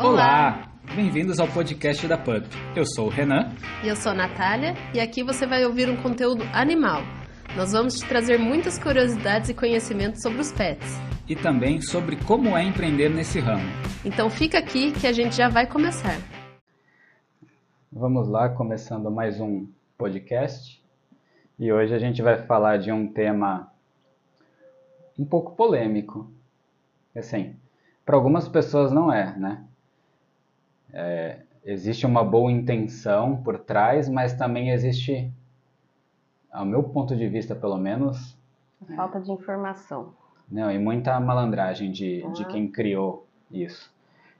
Olá! Bem-vindos ao podcast da PUP. Eu sou o Renan. E eu sou a Natália, e aqui você vai ouvir um conteúdo animal. Nós vamos te trazer muitas curiosidades e conhecimentos sobre os pets. E também sobre como é empreender nesse ramo. Então fica aqui que a gente já vai começar. Vamos lá, começando mais um podcast. E hoje a gente vai falar de um tema um pouco polêmico. Assim, para algumas pessoas não é, né? É, existe uma boa intenção por trás, mas também existe, ao meu ponto de vista pelo menos, falta de informação. Não, e muita malandragem de, de quem criou isso.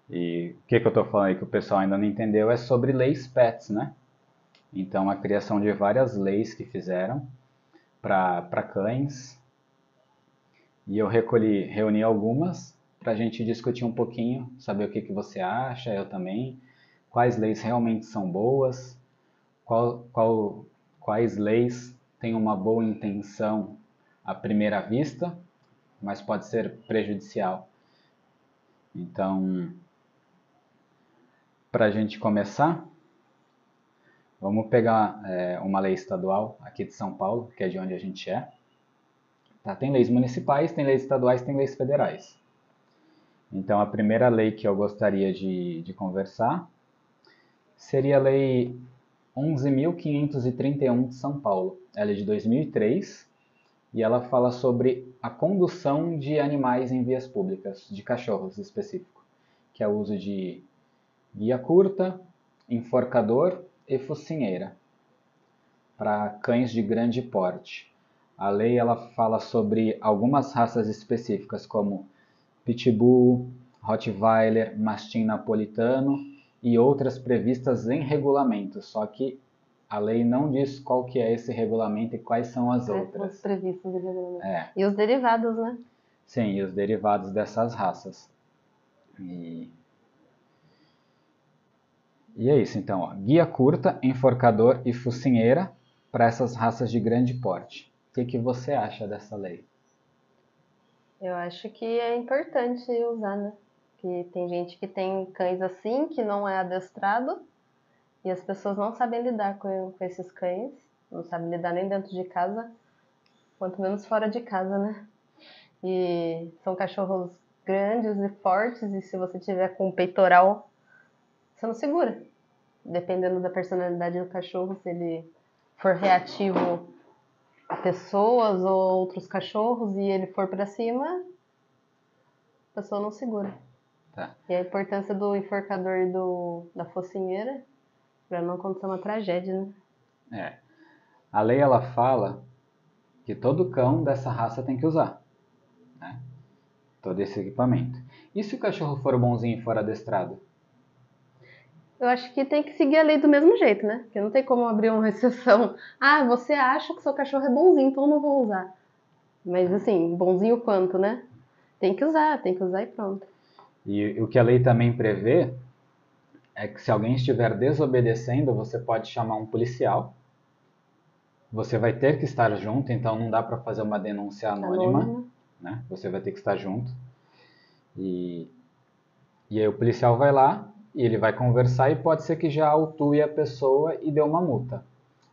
E o que, que eu estou falando aí que o pessoal ainda não entendeu é sobre leis pets, né? Então, a criação de várias leis que fizeram para cães. E eu recolhi, reuni algumas para a gente discutir um pouquinho, saber o que, que você acha, eu também, quais leis realmente são boas, qual, qual, quais leis têm uma boa intenção à primeira vista, mas pode ser prejudicial. Então, para a gente começar, vamos pegar é, uma lei estadual aqui de São Paulo, que é de onde a gente é. Tá? Tem leis municipais, tem leis estaduais, tem leis federais. Então, a primeira lei que eu gostaria de, de conversar seria a Lei 11.531 de São Paulo. Ela é de 2003 e ela fala sobre a condução de animais em vias públicas, de cachorros específico, que é o uso de guia curta, enforcador e focinheira para cães de grande porte. A lei ela fala sobre algumas raças específicas como Pitbull, Rottweiler, Mastim Napolitano e outras previstas em regulamento, só que a lei não diz qual que é esse regulamento e quais são as quais outras. Os previstos em regulamento. É. E os derivados, né? Sim, e os derivados dessas raças. E, e é isso, então. Ó. Guia curta, enforcador e focinheira para essas raças de grande porte. O que, que você acha dessa lei? Eu acho que é importante usar, né? Que tem gente que tem cães assim, que não é adestrado, e as pessoas não sabem lidar com, com esses cães, não sabem lidar nem dentro de casa, quanto menos fora de casa, né? E são cachorros grandes e fortes, e se você tiver com peitoral, você não segura. Dependendo da personalidade do cachorro, se ele for reativo pessoas ou outros cachorros e ele for para cima, a pessoa não segura. Tá. E a importância do enforcador e do, da focinheira para não acontecer uma tragédia, né? É. A lei ela fala que todo cão dessa raça tem que usar, né? Todo esse equipamento. E se o cachorro for bonzinho e for adestrado? Eu acho que tem que seguir a lei do mesmo jeito, né? Porque não tem como abrir uma exceção. Ah, você acha que seu cachorro é bonzinho, então eu não vou usar. Mas assim, bonzinho quanto, né? Tem que usar, tem que usar e pronto. E o que a lei também prevê é que se alguém estiver desobedecendo, você pode chamar um policial. Você vai ter que estar junto, então não dá para fazer uma denúncia anônima, Anônimo. né? Você vai ter que estar junto. E, e aí o policial vai lá e ele vai conversar e pode ser que já autue a pessoa e dê uma multa.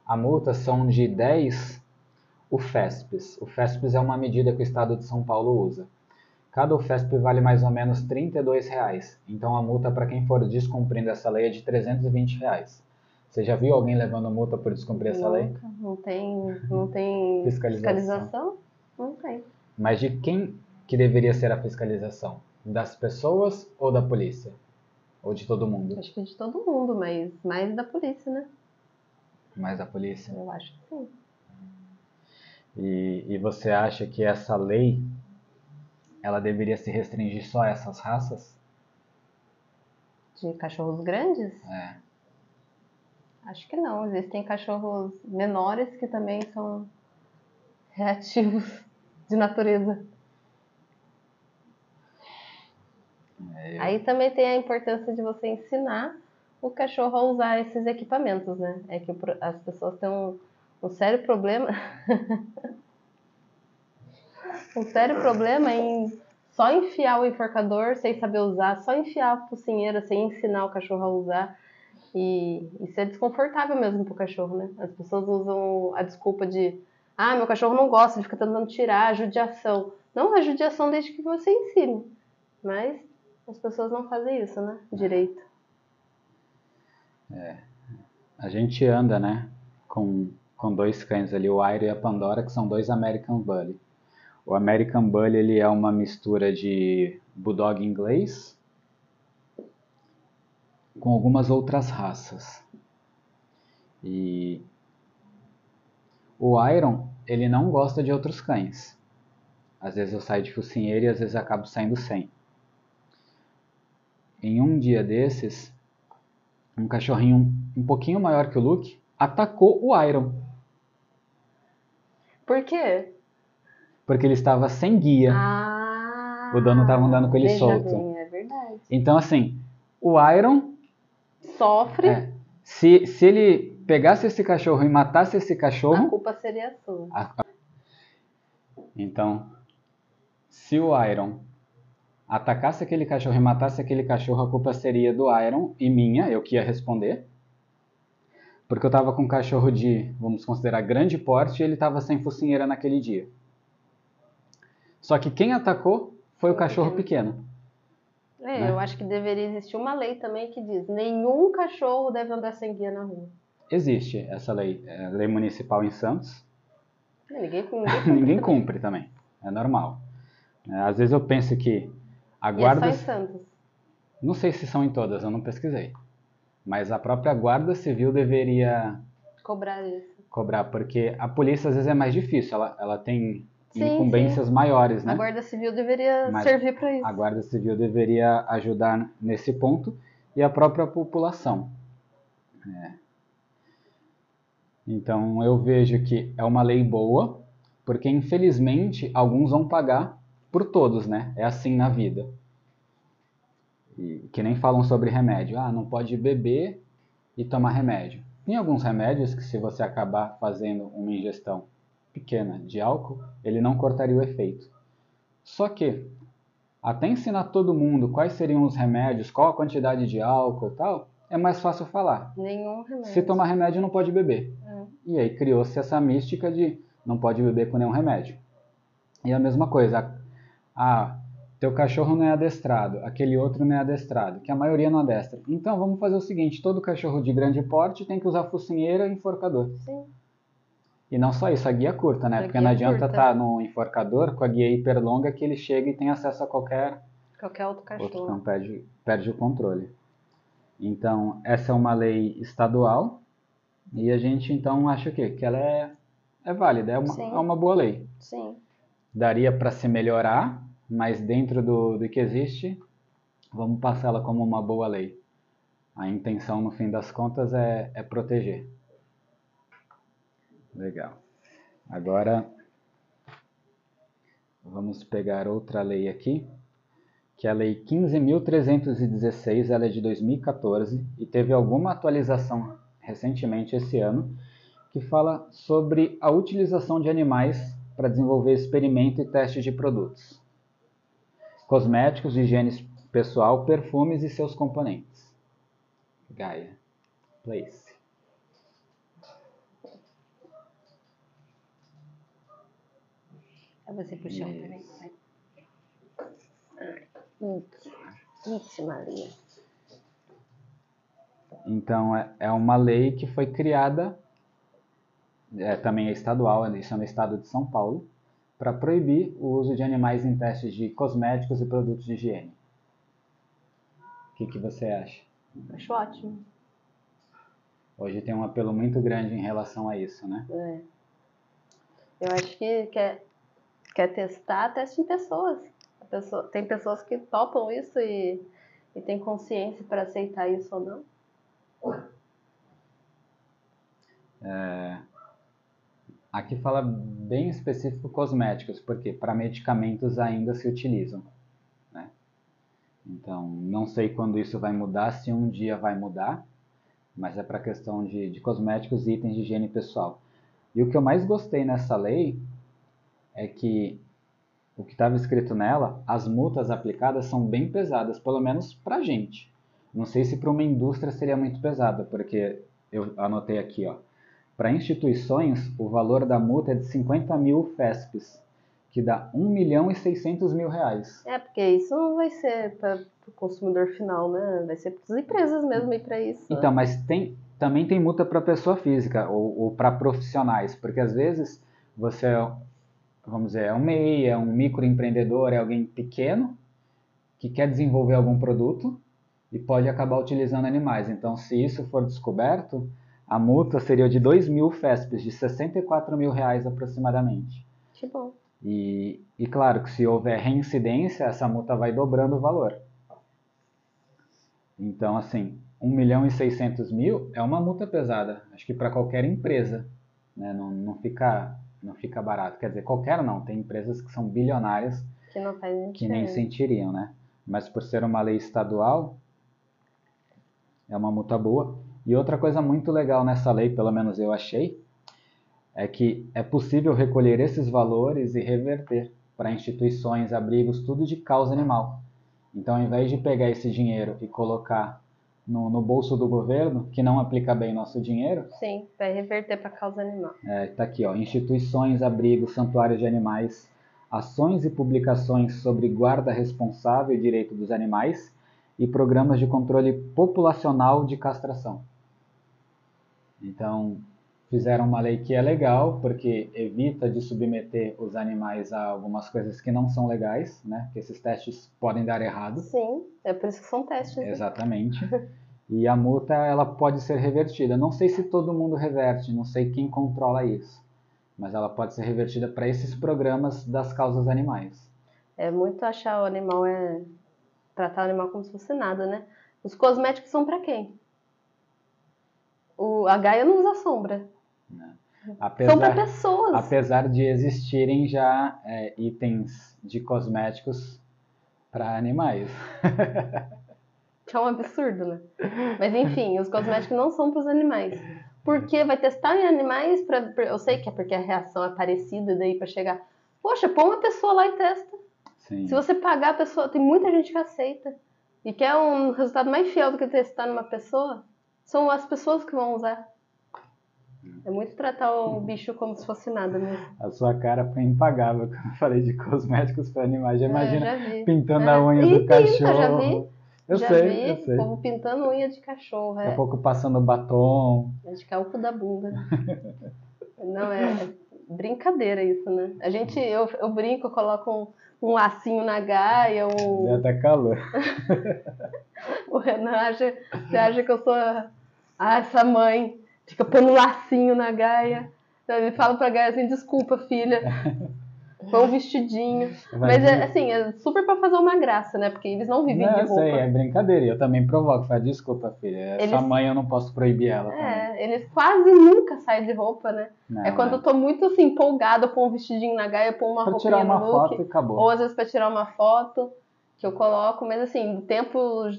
A multa são de 10 UFESPs. O FESPs é uma medida que o estado de São Paulo usa. Cada UFESP vale mais ou menos 32 reais. Então a multa para quem for descumprindo essa lei é de 320 reais. Você já viu alguém levando multa por descumprir essa lei? Nunca. Não tem, não tem Fiscalização. fiscalização? Não tem. Mas de quem que deveria ser a fiscalização? Das pessoas ou da polícia? Ou de todo mundo? Acho que de todo mundo, mas mais da polícia, né? Mais da polícia? Eu acho que sim. E, e você acha que essa lei ela deveria se restringir só a essas raças? De cachorros grandes? É. Acho que não. Existem cachorros menores que também são reativos de natureza. É, eu- Aí também tem a importância de você ensinar o cachorro a usar esses equipamentos, né? É que as pessoas têm um, um sério problema. um sério problema em só enfiar o enforcador sem saber usar, só enfiar a focinheira sem ensinar o cachorro a usar. E isso é desconfortável mesmo pro cachorro, né? As pessoas usam a desculpa de ah, meu cachorro não gosta, ele fica tentando tirar, a judiação. Não, a judiação desde que você ensine. Mas as pessoas não fazem isso, né? Direito. É. A gente anda, né? Com, com dois cães ali, o Airo e a Pandora, que são dois American Bully. O American Bully ele é uma mistura de Bulldog inglês com algumas outras raças. E o Iron, ele não gosta de outros cães. Às vezes eu saio de focinheiro e às vezes acabo saindo sem. Em um dia desses, um cachorrinho um pouquinho maior que o Luke atacou o Iron. Por quê? Porque ele estava sem guia. Ah, o dono estava andando com ele solto. Bem, é verdade. Então, assim, o Iron. Sofre, é, se, se ele pegasse esse cachorro e matasse esse a cachorro. culpa seria sua. Então, se o Iron atacasse aquele cachorro e matasse aquele cachorro, a culpa seria do Iron e minha, eu que ia responder. Porque eu estava com um cachorro de, vamos considerar, grande porte e ele estava sem focinheira naquele dia. Só que quem atacou foi o cachorro pequeno. É, né? eu acho que deveria existir uma lei também que diz: nenhum cachorro deve andar sem guia na rua. Existe essa lei, é a lei municipal em Santos. É, Ninguém, ninguém, Ninguém cumpre também, é normal. Às vezes eu penso que a E é guarda, só em Santos. não sei se são em todas, eu não pesquisei, mas a própria guarda civil deveria Cobrar isso. cobrar, porque a polícia às vezes é mais difícil, ela, ela tem Sim, incumbências maiores, né? A Guarda Civil deveria Mas servir para isso. A Guarda Civil deveria ajudar nesse ponto e a própria população. É. Então eu vejo que é uma lei boa, porque infelizmente alguns vão pagar por todos, né? É assim na vida. E que nem falam sobre remédio. Ah, não pode beber e tomar remédio. Tem alguns remédios que se você acabar fazendo uma ingestão pequena de álcool, ele não cortaria o efeito. Só que até ensinar todo mundo quais seriam os remédios, qual a quantidade de álcool e tal, é mais fácil falar. Nenhum remédio. Se tomar remédio não pode beber. É. E aí criou-se essa mística de não pode beber com nenhum remédio. E a mesma coisa, ah, teu cachorro não é adestrado, aquele outro não é adestrado, que a maioria não adestra. Então vamos fazer o seguinte, todo cachorro de grande porte tem que usar focinheira e enforcador. Sim. E não só isso, a guia curta, né? A Porque não adianta estar no enforcador com a guia hiper longa que ele chega e tem acesso a qualquer Qualquer outro outro cachorro. cão, perde, perde o controle. Então, essa é uma lei estadual e a gente então acha o quê? Que ela é, é válida, é uma, Sim. é uma boa lei. Sim. Daria para se melhorar, mas dentro do, do que existe, vamos passá-la como uma boa lei. A intenção, no fim das contas, é, é proteger. Legal. Agora, vamos pegar outra lei aqui, que é a Lei 15.316, ela é de 2014 e teve alguma atualização recentemente esse ano, que fala sobre a utilização de animais para desenvolver experimento e testes de produtos. Cosméticos, higiene pessoal, perfumes e seus componentes. Gaia. Place. É você também. Ixi, Maria. Então, é, é uma lei que foi criada, é, também é estadual, isso é no estado de São Paulo, para proibir o uso de animais em testes de cosméticos e produtos de higiene. O que, que você acha? Acho ótimo. Hoje tem um apelo muito grande em relação a isso, né? É. Eu acho que quer, quer testar, teste em pessoas. Pessoa, tem pessoas que topam isso e, e tem consciência para aceitar isso ou não. Aqui fala bem específico cosméticos, porque para medicamentos ainda se utilizam. Né? Então, não sei quando isso vai mudar, se um dia vai mudar, mas é para questão de, de cosméticos e itens de higiene pessoal. E o que eu mais gostei nessa lei é que o que estava escrito nela, as multas aplicadas são bem pesadas, pelo menos para a gente. Não sei se para uma indústria seria muito pesada, porque eu anotei aqui, ó. Para instituições, o valor da multa é de 50 mil FESPs, que dá 1 milhão e 600 mil reais. É, porque isso não vai ser para o consumidor final, né? Vai ser para as empresas mesmo ir para isso. Então, mas tem, também tem multa para pessoa física ou, ou para profissionais, porque às vezes você, vamos dizer, é um MEI, é um microempreendedor, é alguém pequeno que quer desenvolver algum produto e pode acabar utilizando animais. Então, se isso for descoberto, a multa seria de 2 mil FESPs, de 64 mil reais aproximadamente. Que bom. E, e claro que se houver reincidência, essa multa vai dobrando o valor. Então, assim, 1 milhão e 600 mil é uma multa pesada. Acho que para qualquer empresa, né? não, não, fica, não fica barato. Quer dizer, qualquer não. Tem empresas que são bilionárias que, não que nem sentiriam, né? Mas por ser uma lei estadual, é uma multa boa. E outra coisa muito legal nessa lei, pelo menos eu achei, é que é possível recolher esses valores e reverter para instituições, abrigos, tudo de causa animal. Então, ao invés de pegar esse dinheiro e colocar no, no bolso do governo, que não aplica bem nosso dinheiro. Sim, vai reverter para causa animal. É, tá aqui, ó, instituições, abrigos, santuários de animais, ações e publicações sobre guarda responsável e direito dos animais e programas de controle populacional de castração. Então, fizeram uma lei que é legal, porque evita de submeter os animais a algumas coisas que não são legais, né? Que esses testes podem dar errado. Sim, é por isso que são testes. Né? Exatamente. e a multa, ela pode ser revertida. Não sei se todo mundo reverte, não sei quem controla isso. Mas ela pode ser revertida para esses programas das causas animais. É muito achar o animal é tratar o animal como se fosse nada, né? Os cosméticos são para quem? O, a Gaia não usa sombra. Né? Apesar, São para pessoas. Apesar de existirem já é, itens de cosméticos para animais. Que é um absurdo, né? Mas enfim, os cosméticos não são para os animais. Porque vai testar em animais para eu sei que é porque a reação é parecida daí para chegar. Poxa, põe uma pessoa lá e testa. Sim. Se você pagar a pessoa, tem muita gente que aceita e quer um resultado mais fiel do que testar numa pessoa, são as pessoas que vão usar. É muito tratar o bicho como se fosse nada mesmo. A sua cara foi impagável quando eu falei de cosméticos para animais. Já é, imagina é, já pintando é. a unha e do cachorro. Já vi. Eu já sei, vi, eu sei. O povo pintando unha de cachorro. Daqui a é. pouco passando batom. É de o cu da bunda. Não, é, é, brincadeira isso, né? A gente, eu, eu brinco, eu coloco um, um lacinho na gaia, um... Já tá calor. o Renan acha, você acha que eu sou ah, essa mãe fica pondo lacinho na Gaia. Ele fala pra Gaia assim, desculpa, filha. Põe um vestidinho. Mas, é, assim, é super pra fazer uma graça, né? Porque eles não vivem não, de roupa. Sei, é brincadeira. Eu também provoco. Fala, desculpa, filha. É eles... Sua mãe eu não posso proibir ela. É, também. eles quase nunca saem de roupa, né? Não, é quando é. eu tô muito, assim, empolgada, põe um vestidinho na Gaia, põe uma roupinha tirar uma no look, foto e acabou. Ou às vezes pra tirar uma foto, que eu coloco. Mas, assim, tempo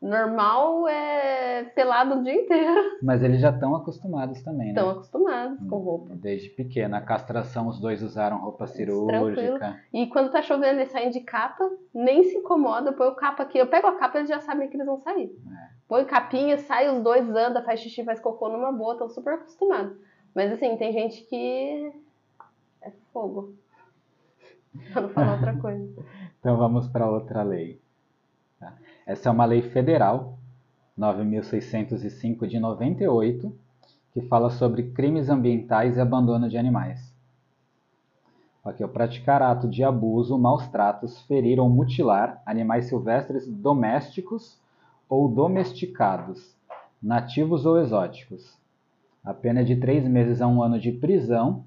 normal é pelado o dia inteiro. Mas eles já estão acostumados também, né? Estão acostumados com roupa. Desde pequena. A castração, os dois usaram roupa cirúrgica. Tranquilo. E quando tá chovendo, eles saem de capa, nem se incomoda, põe o capa aqui. Eu pego a capa, eles já sabem que eles vão sair. É. Põe capinha, sai os dois, anda, faz xixi, faz cocô numa boa, estão super acostumados. Mas assim, tem gente que é fogo. Pra não falar outra coisa. então vamos para outra lei. Essa é uma lei federal, 9.605 de 98, que fala sobre crimes ambientais e abandono de animais. Aqui, o praticar ato de abuso, maus tratos, ferir ou mutilar animais silvestres domésticos ou domesticados, nativos ou exóticos. A pena é de três meses a um ano de prisão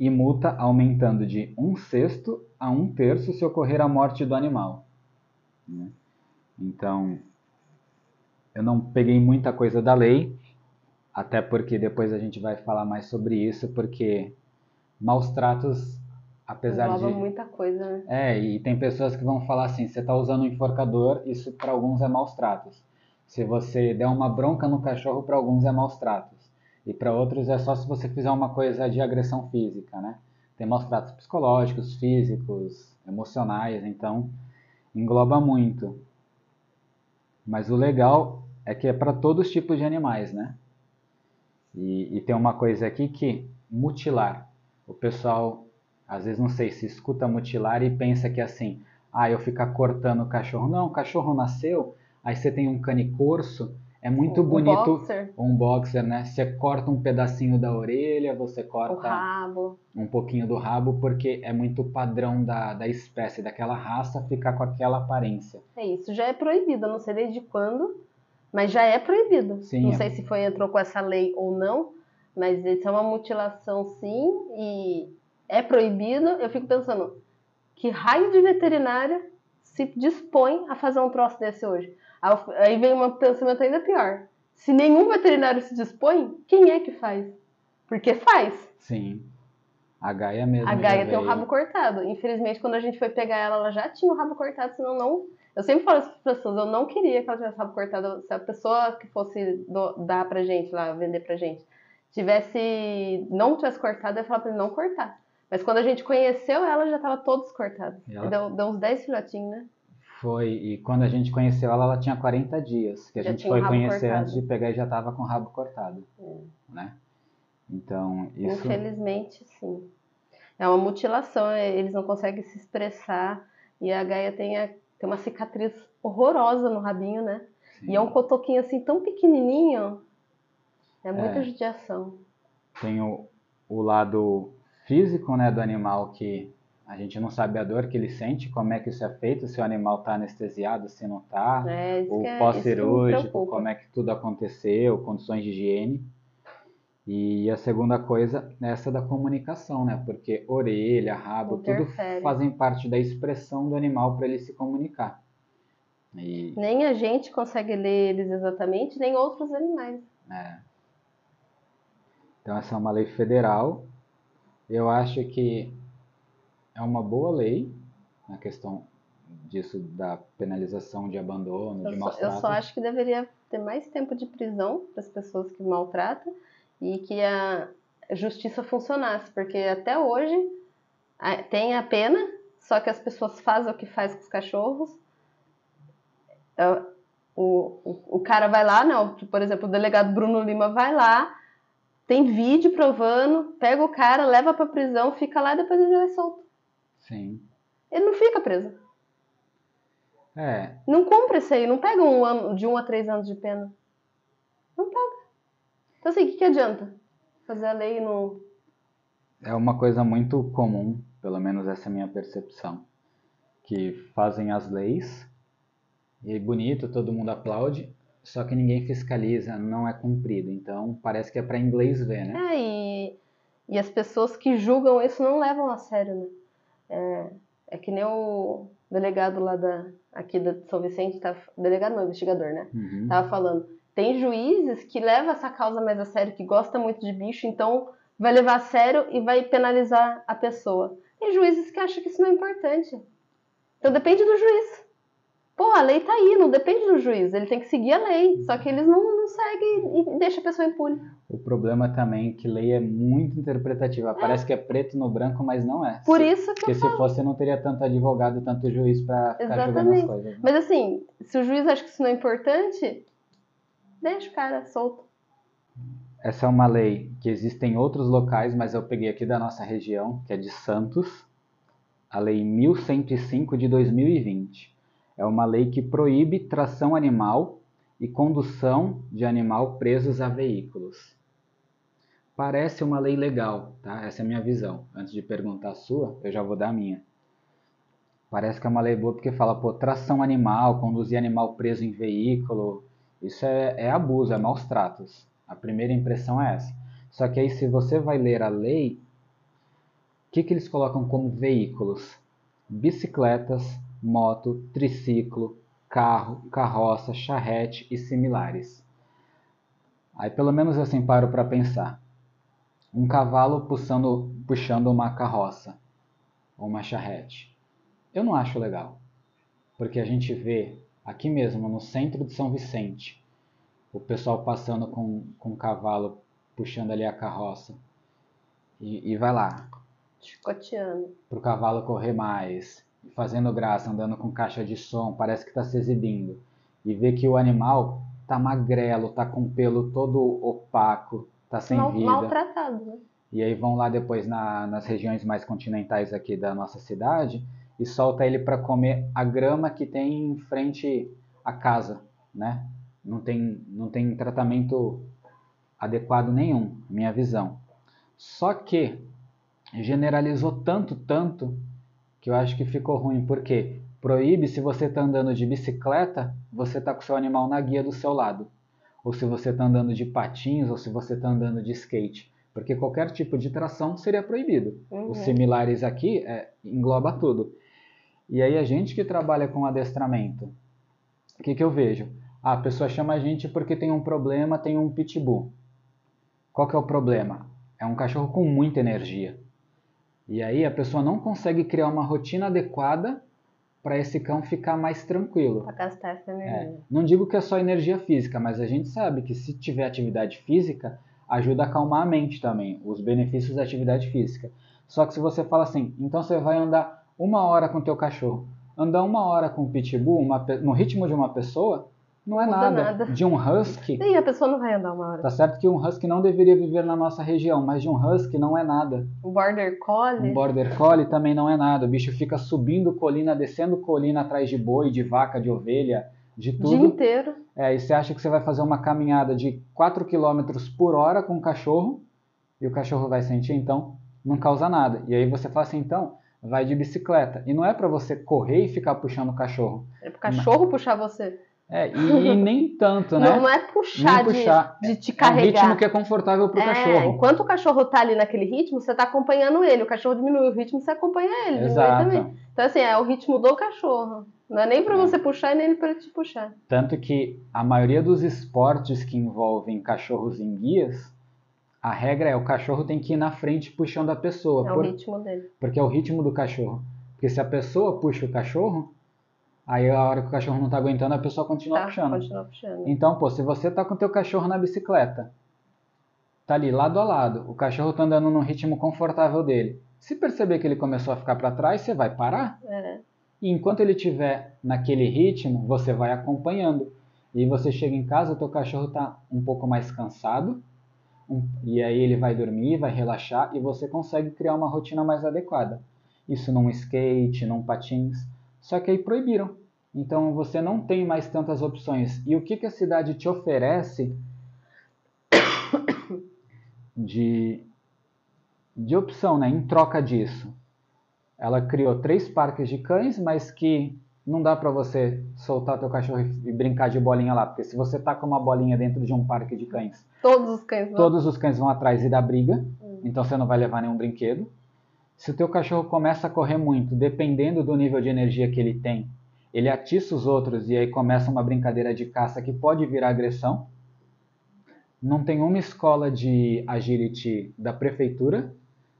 e multa aumentando de um sexto a um terço se ocorrer a morte do animal. Né? Então, eu não peguei muita coisa da lei, até porque depois a gente vai falar mais sobre isso, porque maus tratos, apesar Engloba de... muita coisa, né? É, e tem pessoas que vão falar assim, você está usando um enforcador, isso para alguns é maus tratos. Se você der uma bronca no cachorro, para alguns é maus tratos. E para outros é só se você fizer uma coisa de agressão física, né? tem maus tratos psicológicos, físicos, emocionais, então engloba muito. Mas o legal é que é para todos os tipos de animais, né? E, e, tem uma coisa aqui que mutilar. O pessoal, às vezes, não sei se escuta mutilar e pensa que é assim, ah, eu ficar cortando o cachorro. Não, o cachorro nasceu, aí você tem um cane corso, é muito um bonito. Boxer. Um boxer, né? Você corta um pedacinho da orelha, você corta um pouquinho do rabo, porque é muito padrão da, da espécie, daquela raça, ficar com aquela aparência. É isso, já é proibido, eu não sei desde quando, mas já é proibido. Sim, não é. sei se foi entrou com essa lei ou não, mas isso é uma mutilação sim e é proibido. Eu fico pensando, que raio de veterinária se dispõe a fazer um troço desse hoje? Aí vem um pensamento ainda pior. Se nenhum veterinário se dispõe, quem é que faz? Porque faz. Sim. A Gaia mesmo. A Gaia tem o rabo cortado. Infelizmente, quando a gente foi pegar ela, ela já tinha o rabo cortado, senão não. Eu sempre falo isso para as pessoas, eu não queria que ela tivesse rabo cortado. Se a pessoa que fosse do- dar pra gente lá, vender pra gente, tivesse. não tivesse cortado, eu ia falar pra ele não cortar. Mas quando a gente conheceu ela, já tava todos cortados. E ela- Deu, deu uns 10 filhotinhos, né? Foi, e quando a gente conheceu ela, ela tinha 40 dias. Que a Já gente foi conhecer cortado. antes de pegar e já tava com o rabo cortado. É. Né? Então, isso. Infelizmente, sim. É uma mutilação, é- eles não conseguem se expressar. E a Gaia tem, a- tem uma cicatriz horrorosa no rabinho, né? sim. E é um cotoquinho assim tão pequenininho. É muita É. judiação. Tem o, o lado físico né, do animal que a gente não sabe a dor que ele sente, como é que isso é feito, se o animal está anestesiado, se não está, É, o é- pós-cirúrgico, como é que tudo aconteceu, condições de higiene. E a segunda coisa é essa da comunicação, né? Porque orelha, rabo, Interfere. tudo fazem parte da expressão do animal para ele se comunicar. E Nem a gente consegue ler eles exatamente, nem outros animais. É. Então essa é uma lei federal. Eu acho que é uma boa lei na questão disso da penalização de abandono, de Eu só, maus eu só acho que deveria ter mais tempo de prisão para as pessoas que maltratam e que a justiça funcionasse, porque até hoje tem a pena, só que as pessoas fazem o que faz com os cachorros. É, O, o, o cara vai lá, não, por exemplo, o delegado Bruno Lima vai lá, tem vídeo provando, pega o cara, leva para prisão, fica lá e depois ele vai solto. Sim. Ele não fica preso. É, Não cumpre isso aí, não pega um ano, de um a três anos de pena. Não pega. Então assim, o que, que adianta? Fazer a lei não. é uma coisa muito comum, pelo menos essa é a minha percepção, que fazem as leis e bonito, todo mundo aplaude, só que ninguém fiscaliza, não é cumprido. Então parece que é para inglês ver, né? É, e, e as pessoas que julgam isso não levam a sério, né? É, é que nem o delegado lá da, aqui da São Vicente, tá, delegado não, investigador, né? Uhum. Tava falando. Tem juízes que levam essa causa mais a sério, que gosta muito de bicho, então vai levar a sério e vai penalizar a pessoa. Tem juízes que acham que isso não é importante. Então depende do juiz. Pô, a lei tá aí, não depende do juiz. Ele tem que seguir a lei. Só que eles não, não seguem e deixa a pessoa impune. O problema também é que lei é muito interpretativa. Parece que é preto no branco, mas não é. Por Se- isso que Porque eu se falo. fosse, não teria tanto advogado, tanto juiz para ficar julgando as coisas. né? Mas assim, se o juiz acha que isso não é importante, deixa o cara solto. Essa é uma lei que existe em outros locais, mas eu peguei aqui da nossa região, que é de Santos, a Lei 1105 de 2020. É uma lei que proíbe tração animal e condução de animal presos a veículos. Parece uma lei legal, tá? Essa é a minha visão. Antes de perguntar a sua, eu já vou dar a minha. Parece que é uma lei boa porque fala, pô, tração animal, conduzir animal preso em veículo, isso é, é abuso, é maus tratos. A primeira impressão é essa. Só que aí, se você vai ler a lei, o que, que eles colocam como veículos? Bicicletas, moto, triciclo, carro, carroça, charrete e similares. Aí, pelo menos assim, paro para pensar. Um cavalo puxando, puxando uma carroça ou uma charrete. Eu não acho legal. Porque a gente vê aqui mesmo, no centro de São Vicente, o pessoal passando com, com o cavalo, puxando ali a carroça. E, e vai lá. Chicoteando. Para o cavalo correr mais, fazendo graça, andando com caixa de som, parece que está se exibindo. E ver que o animal tá magrelo, tá com pelo todo opaco, tá sem Mal, vida. maltratado, né? E aí vão lá depois na- nas regiões mais continentais aqui da nossa cidade e solta ele para comer a grama que tem em frente à casa, né? Não tem, não tem tratamento adequado nenhum, minha visão. Só que generalizou tanto, tanto, que eu acho que ficou ruim. Porque proíbe se você está andando de bicicleta, você tá com seu animal na guia do seu lado. Ou se você está andando de patins, ou se você está andando de skate. Porque qualquer tipo de tração seria proibido. Uhum. Os similares aqui é, engloba tudo. E aí a gente que trabalha com adestramento, o que, que eu vejo? Ah, a pessoa chama a gente porque tem um problema, tem um pitbull. Qual que é o problema? É um cachorro com muita energia. E aí a pessoa não consegue criar uma rotina adequada para esse cão ficar mais tranquilo. Pra gastar essa É, energia. não digo que é só energia física, mas a gente sabe que se tiver atividade física, ajuda a acalmar a mente também, os benefícios da atividade física. Só que se você fala assim, então você vai andar uma hora com o teu cachorro, andar uma hora com o pitbull, uma no ritmo de uma pessoa, não é nada. nada. De um husky, E a pessoa não vai andar uma hora. tá certo que um husky não deveria viver na nossa região, mas de um husky não é nada. O Border Collie. Um border collie também não é nada. O bicho fica subindo colina, descendo colina atrás de boi, de vaca, de ovelha, de o dia tudo. inteiro. É, e você acha que você vai fazer uma caminhada de 4 km por hora com o cachorro e o cachorro vai sentir, então não causa nada. E aí você fala assim, então, vai de bicicleta. E não é para você correr e ficar puxando o cachorro. É pro cachorro puxar você. É, e, e nem tanto, né? Não, não é puxar, Nem puxar. De, de te É um carregar. ritmo que é confortável pro É, cachorro. enquanto o cachorro tá ali naquele ritmo, você tá acompanhando ele. O cachorro diminui o ritmo, você acompanha ele. Exato. também. Então, assim, é o ritmo do cachorro. Não é nem pra É. você puxar e nem pra te puxar. Tanto que a maioria dos esportes que envolvem cachorros em guias, a regra é o cachorro tem que ir na frente puxando a pessoa. É o por- ritmo dele. Porque é o ritmo do cachorro. Porque se a pessoa puxa o cachorro, aí a hora que o cachorro não tá aguentando, a pessoa continua Tá, puxando. continua puxando. Então, pô, se você tá com o teu cachorro na bicicleta, tá ali lado a lado, o cachorro tá andando num ritmo confortável dele. Se perceber que ele começou a ficar para trás, você vai parar. É. E enquanto ele estiver naquele ritmo, você vai acompanhando. E você chega em casa, o teu cachorro tá um pouco mais cansado, um- e aí ele vai dormir, vai relaxar e você consegue criar uma rotina mais adequada. Isso num skate, num patins. Só que aí proibiram. Então você não tem mais tantas opções. E o que, que a cidade te oferece de, de opção, né, em troca disso? Ela criou três parques de cães, mas que não dá para você soltar teu cachorro e brincar de bolinha lá, porque se você tá com uma bolinha dentro de um parque de cães, Todos os cães vão. todos os cães vão atrás e dá briga, Hum. então você não vai levar nenhum brinquedo. Se o teu cachorro começa a correr muito, dependendo do nível de energia que ele tem, ele atiça os outros e aí começa uma brincadeira de caça que pode virar agressão. Não tem uma escola de agility da prefeitura,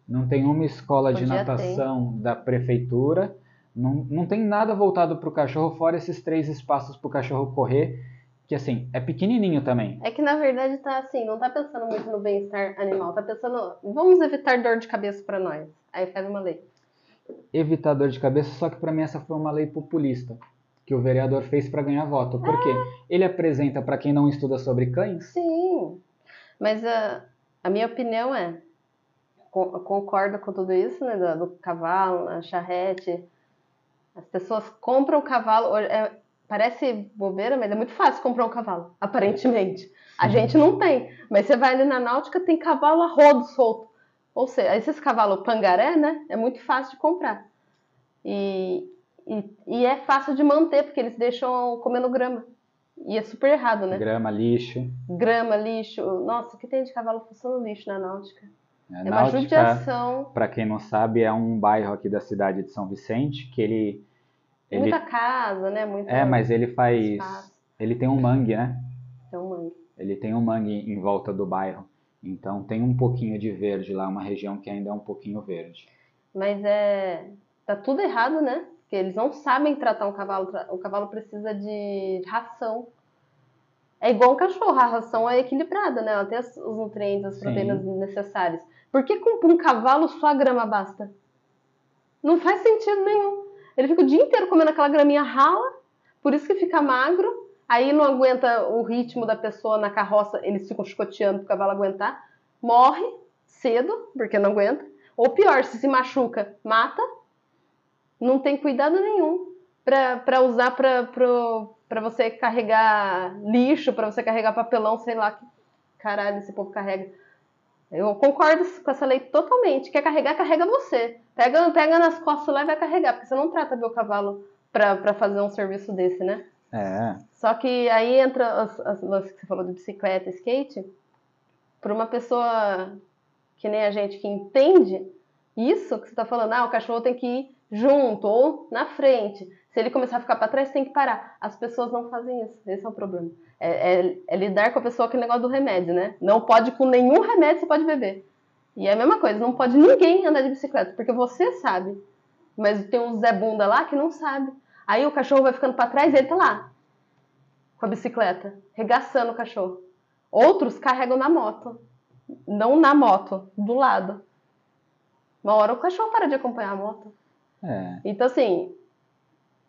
não tem uma escola de Podia natação da prefeitura, não, não tem nada voltado para o cachorro, fora esses três espaços para o cachorro correr, que assim, é pequenininho também. É que na verdade tá assim, não tá pensando muito no bem-estar animal, tá pensando, vamos evitar dor de cabeça pra nós. Aí faz uma lei. Evitar dor de cabeça, só que para mim essa foi uma lei populista que o vereador fez para ganhar voto. Por quê? Ele apresenta para quem não estuda sobre cães, Sim, mas a, a minha opinião é, concordo com tudo isso, né, do, do cavalo, a charrete, as pessoas compram cavalo, é- parece bobeira, mas é muito fácil comprar um cavalo, aparentemente. A gente não tem, mas você vai ali na náutica, tem cavalo a rodo solto. Ou seja, esses cavalos pangaré, né, é muito fácil de comprar. E, e, e é fácil de manter, porque eles deixam comendo grama. E é super errado, né? grama, lixo. grama, lixo. Nossa, o que tem de cavalo fuçando lixo na náutica? É uma Náutica, judiação. para quem não sabe, é um bairro aqui da cidade de São Vicente que ele ele Muita casa, né? Muita é, mas ele faz espaço. ele tem um mangue, né? Tem um mangue. Ele tem um mangue em volta do bairro. Então tem um pouquinho de verde lá, uma região que ainda é um pouquinho verde. Mas é. Tá tudo errado, né? Porque eles não sabem tratar um cavalo. O cavalo precisa de ração. É igual um cachorro, a ração é equilibrada, né? Ela tem os nutrientes, as proteínas Sim. necessárias. Por que com um cavalo só a grama basta? Não faz sentido nenhum. Ele fica o dia inteiro comendo aquela graminha rala, por isso que fica magro, aí não aguenta o ritmo da pessoa na carroça, eles ficam chicoteando para o cavalo aguentar, morre cedo, porque não aguenta, ou pior, se se machuca, mata, não tem cuidado nenhum para usar para você carregar lixo, para você carregar papelão, sei lá que caralho esse povo carrega. Eu concordo com essa lei totalmente. Quer carregar, carrega você. Pega, pega nas costas lá e vai carregar, porque você não trata meu cavalo para fazer um serviço desse, né? É. Só que aí entra as, as lances que você falou de bicicleta, skate, para uma pessoa que nem a gente que entende isso que você está falando, ah, o cachorro tem que ir junto ou na frente. Se ele começar a ficar para trás, tem que parar. As pessoas não fazem isso. Esse é o problema. É, é, é lidar com a pessoa é o negócio do remédio, né? Não pode com nenhum remédio você pode beber. E é a mesma coisa, não pode ninguém andar de bicicleta, porque você sabe. Mas tem um Zé Bunda lá que não sabe. Aí o cachorro vai ficando para trás e ele tá lá, com a bicicleta, regaçando o cachorro. Outros carregam na moto. Não na moto, do lado. Uma hora o cachorro para de acompanhar a moto. É. Então, assim,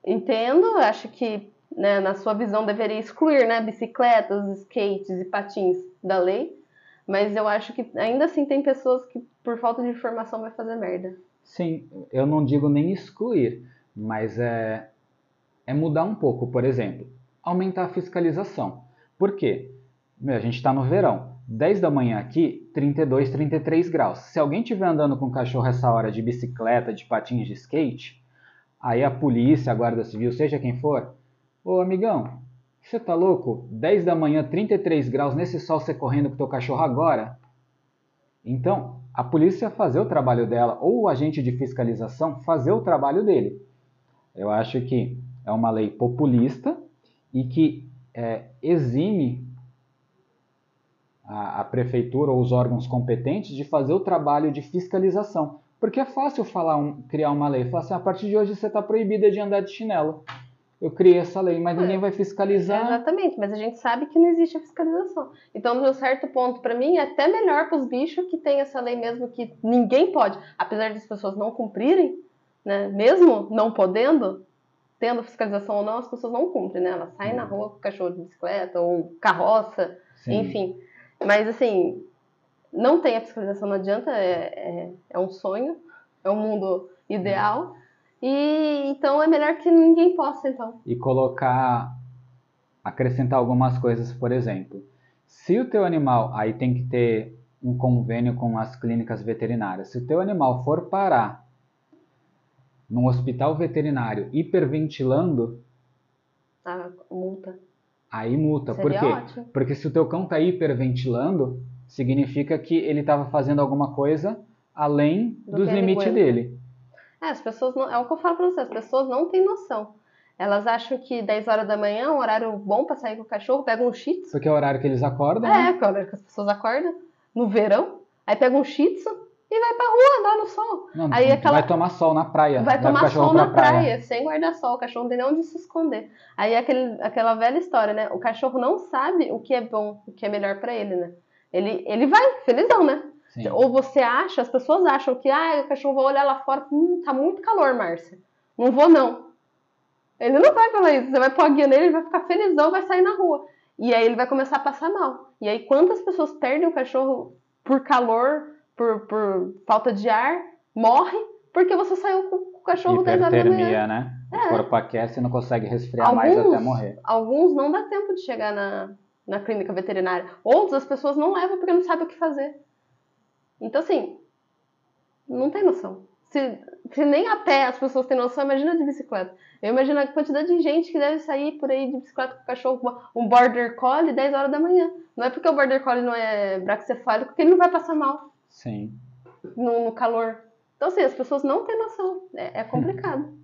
entendo, acho que né, na sua visão deveria excluir né, bicicletas, skates e patins da lei, mas eu acho que ainda assim tem pessoas que por falta de informação vai fazer merda. Sim, eu não digo nem excluir, mas é, é mudar um pouco. Por exemplo, aumentar a fiscalização. Por quê? A gente está no verão. 10 da manhã aqui, 32, 33 graus. Se alguém estiver andando com o cachorro essa hora de bicicleta, de patins de skate, aí a polícia, a guarda civil, seja quem for, ô amigão, você tá louco? 10 da manhã, 33 graus, nesse sol você correndo com teu cachorro agora? Então, a polícia fazer o trabalho dela, ou o agente de fiscalização fazer o trabalho dele. Eu acho que é uma lei populista e que é, exime a, a prefeitura ou os órgãos competentes de fazer o trabalho de fiscalização. Porque é fácil falar um, criar uma lei, falar assim, a partir de hoje você está proibida de andar de chinelo. Eu criei essa lei, mas ninguém vai fiscalizar. Exatamente, mas a gente sabe que não existe a fiscalização. Então, de um certo ponto, para mim, é até melhor para os bichos que tem essa lei mesmo que ninguém pode, apesar das pessoas não cumprirem, né? Mesmo não podendo, tendo fiscalização ou não, as pessoas não cumprem, né? Elas saem na uhum. rua com cachorro de bicicleta ou carroça, Sim. enfim. Mas assim, não tem a fiscalização, não adianta, é, é, é um sonho, é um mundo ideal. E então é melhor que ninguém possa, então. E colocar, acrescentar algumas coisas, por exemplo, se o teu animal, aí tem que ter um convênio com as clínicas veterinárias. Se o teu animal for parar num hospital veterinário hiperventilando, a multa. Aí multa. Seria Por quê? Ótimo. Porque se o teu cão está hiperventilando, significa que ele estava fazendo alguma coisa além Do dos limites dele. É, as pessoas não, é o que eu falo para você, as pessoas não têm noção. Elas acham que 10 horas da manhã é um horário bom para sair com o cachorro, pegam um shih tzu. Porque é o horário que eles acordam, É, né? é o horário que as pessoas acordam no verão. Aí pegam um shih tzu e vai pra rua andar no sol. Não, aí aquela... Vai tomar sol na praia. Vai tomar sol na praia, praia, sem guarda-sol. O cachorro não tem nem onde se esconder. Aí aquele, aquela velha história, né? O cachorro não sabe o que é bom, o que é melhor para ele, né? Ele, ele vai, felizão, né? Sim. Ou você acha, as pessoas acham que ah, o cachorro vai olhar lá fora, hum, tá muito calor, Márcia. Não vou, não. Ele não vai falar isso. Você vai pôr a guia nele, ele vai ficar felizão, vai sair na rua. E aí ele vai começar a passar mal. E aí quantas pessoas perdem o cachorro por calor, por, por falta de ar, morre porque você saiu com o cachorro 10 horas da manhã. né? É. O corpo aquece e não consegue resfriar alguns, mais até morrer. Alguns não dá tempo de chegar na, na clínica veterinária. Outros as pessoas não levam porque não sabem o que fazer. Então, assim, não tem noção. Se, se nem a pé as pessoas têm noção, imagina de bicicleta. Eu imagino a quantidade de gente que deve sair por aí de bicicleta com o cachorro, um border collie 10 horas da manhã. Não é porque o border collie não é braxcefálico que ele não vai passar mal. Sim. No, no calor. Então, assim, as pessoas não têm noção. É, é complicado.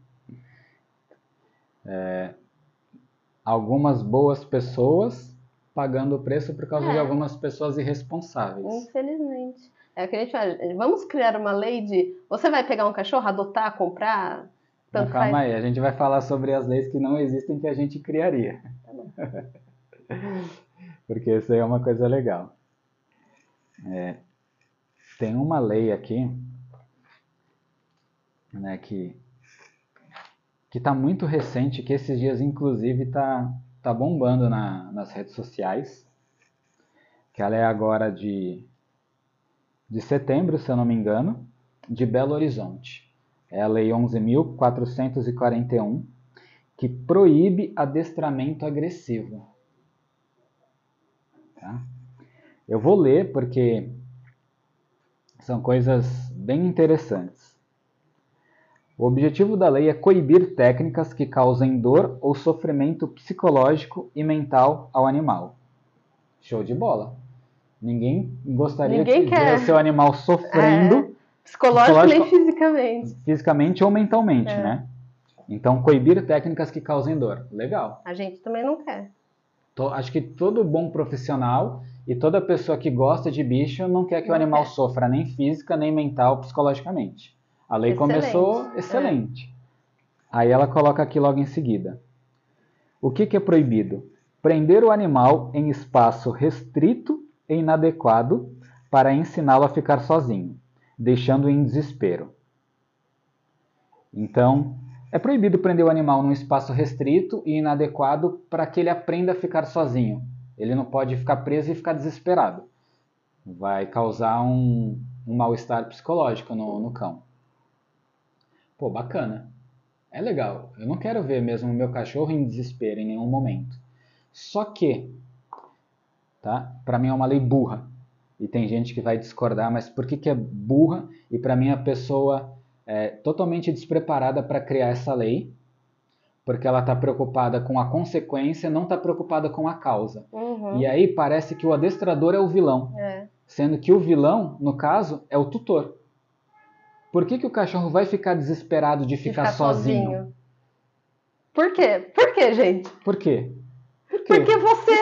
É, algumas boas pessoas pagando o preço por causa é. de algumas pessoas irresponsáveis. Infelizmente. É o que a gente fala. Vamos criar uma lei de você vai pegar um cachorro, adotar, comprar. Tanto calma faz. aí, a gente vai falar sobre as leis que não existem que a gente criaria. Tá porque isso aí é uma coisa legal. É, tem uma lei aqui, né, que que está muito recente, que esses dias inclusive está tá bombando na, nas redes sociais, que ela é agora de, de setembro, se eu não me engano, de Belo Horizonte. É a Lei 11.441, que proíbe adestramento agressivo. Tá? Eu vou ler porque são coisas bem interessantes. O objetivo da lei é coibir técnicas que causem dor ou sofrimento psicológico e mental ao animal. Show de bola. Ninguém gostaria Ninguém de quer. ver o seu animal sofrendo É, psicológico, nem fisicamente. fisicamente ou mentalmente, É. né? Então, coibir técnicas que causem dor. Legal. A gente também não quer. To- acho que todo bom profissional e toda pessoa que gosta de bicho não quer que o Não animal quer. sofra nem física, nem mental, psicologicamente. A lei Excelente. começou É. excelente. Aí ela coloca aqui logo em seguida. O que, que é proibido? Prender o animal em espaço restrito e inadequado para ensiná-lo a ficar sozinho, deixando-o em desespero. Então, é proibido prender o animal num espaço restrito e inadequado para que ele aprenda a ficar sozinho. Ele não pode ficar preso e ficar desesperado. Vai causar um, um mal-estar psicológico no, no cão. Pô, bacana. É legal. Eu não quero ver mesmo o meu cachorro em desespero em nenhum momento. Só que, tá? Para mim é uma lei burra. E tem gente que vai discordar, mas por que, que é burra? E para mim a pessoa é totalmente despreparada para criar essa lei, porque ela está preocupada com a consequência, não está preocupada com a causa. Uhum. E aí parece que o adestrador é o vilão, É. sendo que o vilão, no caso, é o tutor. Por que, que o cachorro vai ficar desesperado de De ficar, sozinho? Por quê? Por quê, gente? Por quê? Por quê? Porque você,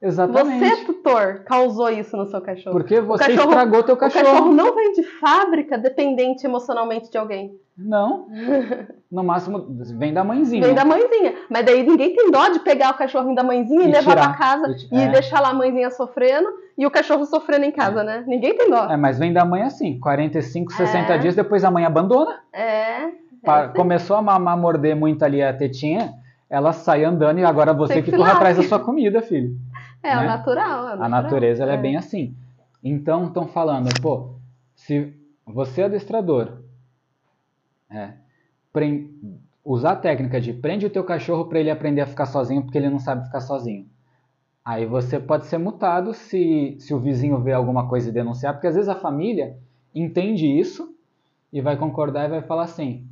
Exatamente. você, tutor, causou isso no seu cachorro. Porque você cachorro- estragou teu O cachorro cachorro. não vem de fábrica dependente emocionalmente de alguém. Não. No máximo, vem da mãezinha. Vem da mãezinha. Mas daí ninguém tem dó de pegar o cachorrinho da mãezinha e, E levar pra casa E é. deixar lá a mãezinha sofrendo e o cachorro sofrendo em casa, né? Ninguém tem dó. É, mas vem da mãe assim, 45, 60 É. dias, depois a mãe abandona. É. é assim. começou a mamar, morder muito ali a tetinha, ela sai andando e agora você Tem que que corre atrás da sua comida, filho. É, né? o natural. é o A natural. natureza ela é. É. bem assim. Então estão falando, pô, se você é adestrador, é, usar a técnica de prende o teu cachorro para ele aprender a ficar sozinho porque ele não sabe ficar sozinho. Aí você pode ser multado se, se o vizinho vê alguma coisa e denunciar, porque às vezes a família entende isso e vai concordar e vai falar assim: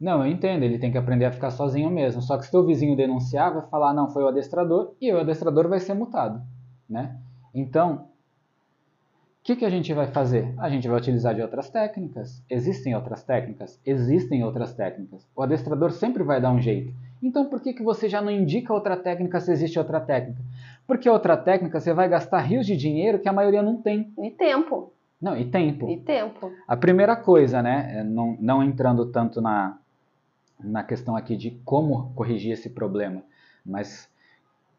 Não, eu entendo, ele tem que aprender a ficar sozinho mesmo. Só que se teu vizinho denunciar, vai falar: Não, foi o adestrador e o adestrador vai ser multado, né? Então, que, que a gente vai fazer? A gente vai utilizar de outras técnicas. Existem outras técnicas? Existem outras técnicas. O adestrador sempre vai dar um jeito. Então, por que, que você já não indica outra técnica se existe outra técnica? Porque outra técnica você vai gastar rios de dinheiro que a maioria não tem. E tempo. Não, e tempo. E tempo. A primeira coisa, né, é não, não entrando tanto na, na questão aqui de como corrigir esse problema, mas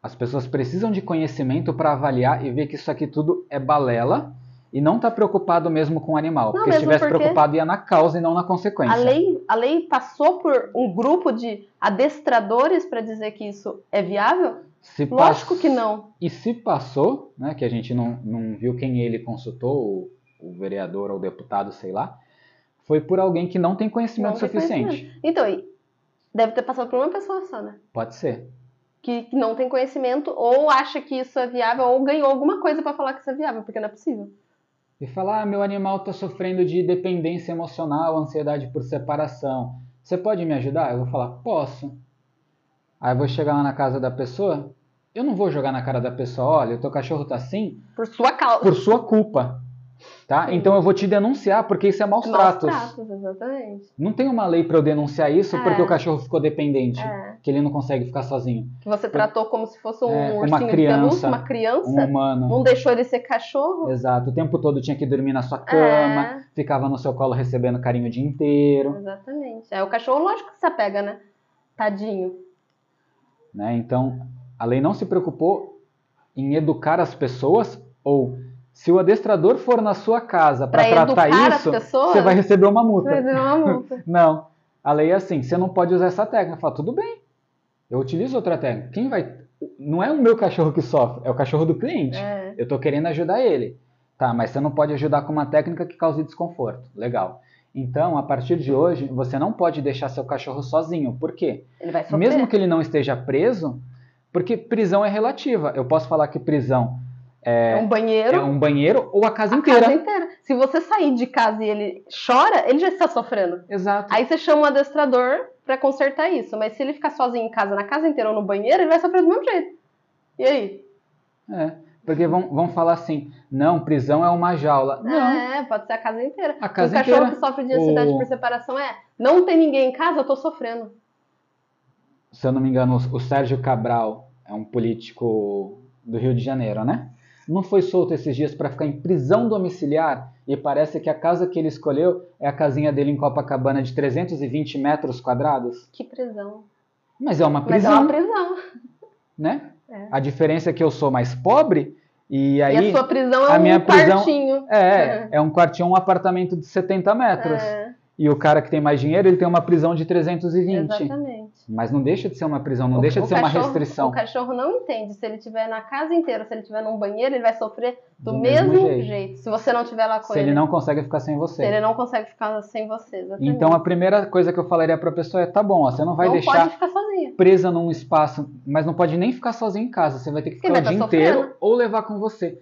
as pessoas precisam de conhecimento para avaliar e ver que isso aqui tudo é balela e não está preocupado mesmo com o animal. porque se estivesse preocupado ia na causa e não na consequência. A lei, a lei passou por um grupo de adestradores para dizer que isso é viável? Se Lógico pass- que não. E se passou, né, que a gente não, não viu quem ele consultou, o, o vereador ou o deputado, sei lá, foi por alguém que não tem conhecimento Não tem suficiente. Então, e deve ter passado por uma pessoa só, né? Pode ser. Que, que não tem conhecimento ou acha que isso é viável ou ganhou alguma coisa para falar que isso é viável, porque não é possível. E falar, ah, meu animal está sofrendo de dependência emocional, ansiedade por separação. Você pode me ajudar? Eu vou falar, posso. Aí eu vou chegar lá na casa da pessoa, eu não vou jogar na cara da pessoa, olha, o teu cachorro tá assim Por sua causa. por sua culpa. Tá? Então eu vou te denunciar porque isso é maus Maus tratos. tratos, exatamente. Não tem uma lei para eu denunciar isso É. porque o cachorro ficou dependente, É. que ele não consegue ficar sozinho. Que você tratou como se fosse um É, uma ursinho de criança, pelúcia, uma criança. Um humano. Não deixou ele ser cachorro. Exato. O tempo todo tinha que dormir na sua cama, É. ficava no seu colo recebendo carinho o dia inteiro. Exatamente. É, o cachorro, lógico que se apega, né? Tadinho. né? Então, a lei não se preocupou em educar as pessoas ou se o adestrador for na sua casa para tratar isso, pessoas, você vai receber uma multa. Vai receber uma multa. não. A lei é assim, você não pode usar essa técnica. Fala, tudo bem, eu utilizo outra técnica. Quem vai. Não é o meu cachorro que sofre, é o cachorro do cliente. É. Eu estou querendo ajudar ele. Tá, mas você não pode ajudar com uma técnica que cause desconforto. Legal. Então, a partir de hoje, você não pode deixar seu cachorro sozinho. Por quê? Ele vai sofrer. Mesmo que ele não esteja preso, porque prisão é relativa. Eu posso falar que prisão é, é um banheiro. É um banheiro ou a casa a inteira. Casa inteira. Se você sair de casa e ele chora, ele já está sofrendo. Exato. Aí você chama um adestrador para consertar isso. Mas se ele ficar sozinho em casa, na casa inteira ou no banheiro, ele vai sofrer do mesmo jeito. E aí? É. Porque vão, vão falar assim, não, prisão é uma jaula. Não. É, pode ser a casa inteira. A casa o cachorro inteira, que sofre de ansiedade o... por separação é, não tem ninguém em casa, eu tô sofrendo. Se eu não me engano, o Sérgio Cabral é um político do Rio de Janeiro, né? Não foi solto esses dias para ficar em prisão domiciliar e parece que a casa que ele escolheu é a casinha dele em Copacabana de 320 metros quadrados. Que prisão. Mas é uma prisão. Mas é uma prisão. Né? É. A diferença é que eu sou mais pobre e aí. E a sua prisão é a um minha prisão, quartinho. É, é, é um quartinho, um apartamento de 70 metros. É. E o cara que tem mais dinheiro, ele tem uma prisão de 320. Exatamente. Mas não deixa de ser uma prisão, não o, deixa de ser cachorro, uma restrição. O cachorro não entende. Se ele estiver na casa inteira, se ele estiver num banheiro, ele vai sofrer do, do mesmo, mesmo jeito. jeito. Se você não estiver lá com se ele. Se ele não consegue ficar sem você. Se ele não consegue ficar sem você. Exatamente. Então a primeira coisa que eu falaria para a pessoa é: tá bom, ó, você não vai não deixar presa num espaço, mas não pode nem ficar sozinho em casa. Você vai ter que ficar o dia inteiro ou levar com você.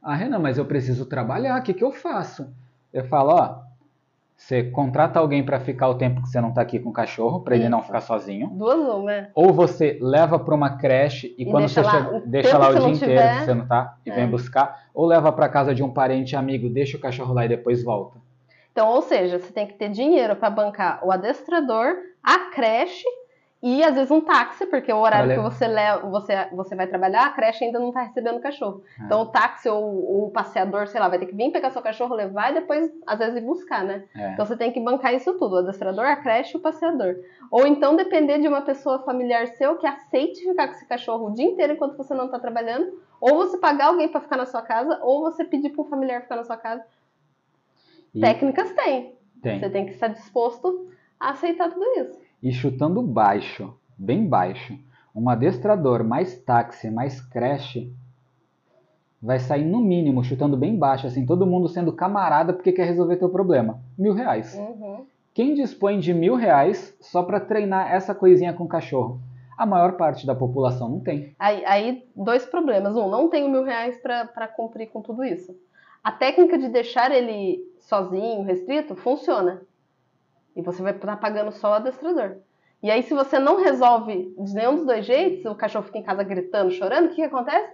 Ah, Renan, mas eu preciso trabalhar, o que, que eu faço? Eu falo, ó, você contrata alguém para ficar o tempo que você não está aqui com o cachorro, para ele não ficar sozinho. Duas ou, né? Ou você leva para uma creche e, e quando deixa você lá, chega, deixa lá o dia inteiro tiver, que você não está e é. vem buscar. Ou leva para casa de um parente amigo, deixa o cachorro lá e depois volta. Então, ou seja, você tem que ter dinheiro para bancar o adestrador, a creche e às vezes um táxi, porque o horário que você, leva, você, você vai trabalhar, a creche ainda não está recebendo o cachorro. É. Então o táxi ou o passeador, sei lá, vai ter que vir pegar seu cachorro, levar e depois, às vezes, ir buscar, né? É. Então você tem que bancar isso tudo, o adestrador, a creche e o passeador. Ou então depender de uma pessoa familiar seu que aceite ficar com esse cachorro o dia inteiro enquanto você não está trabalhando, ou você pagar alguém para ficar na sua casa, ou você pedir para um familiar ficar na sua casa. E... Técnicas tem. tem. Você tem que estar disposto a aceitar tudo isso e chutando baixo, bem baixo, um adestrador mais táxi mais creche vai sair no mínimo chutando bem baixo, assim, todo mundo sendo camarada porque quer resolver teu problema. Mil reais. Uhum. Quem dispõe de mil reais só para treinar essa coisinha com o cachorro? A maior parte da população não tem. Aí, aí dois problemas. Um, não tenho mil reais para cumprir com tudo isso. A técnica de deixar ele sozinho, restrito, funciona. E você vai estar pagando só o adestrador. E aí, se você não resolve de nenhum dos dois jeitos, o cachorro fica em casa gritando, chorando, o que, que acontece?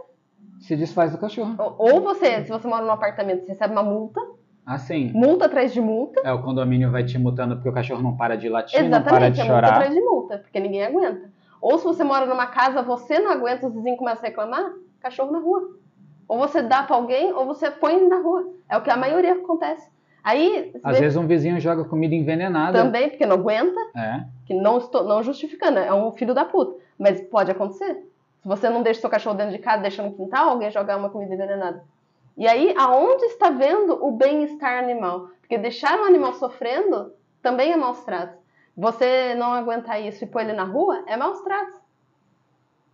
Se desfaz do cachorro. Ou você, se você mora num apartamento, você recebe uma multa. Ah, sim. Multa atrás de multa. É, o condomínio vai te multando porque o cachorro não para de latir, Exatamente, não para de é chorar. multa atrás de multa, porque ninguém aguenta. Ou se você mora numa casa, você não aguenta, os vizinhos começam a reclamar, cachorro na rua. Ou você dá pra alguém, ou você põe na rua. É o que a maioria acontece. Aí, Às vê... vezes um vizinho joga comida envenenada. Também, porque não aguenta. É. Que não estou não justificando, é um filho da puta. Mas pode acontecer. Se você não deixa seu cachorro dentro de casa, deixa no quintal, alguém jogar uma comida envenenada. E aí, aonde está vendo o bem-estar animal? Porque deixar um animal sofrendo também é maus tratos. Você não aguentar isso e pôr ele na rua é maus tratos.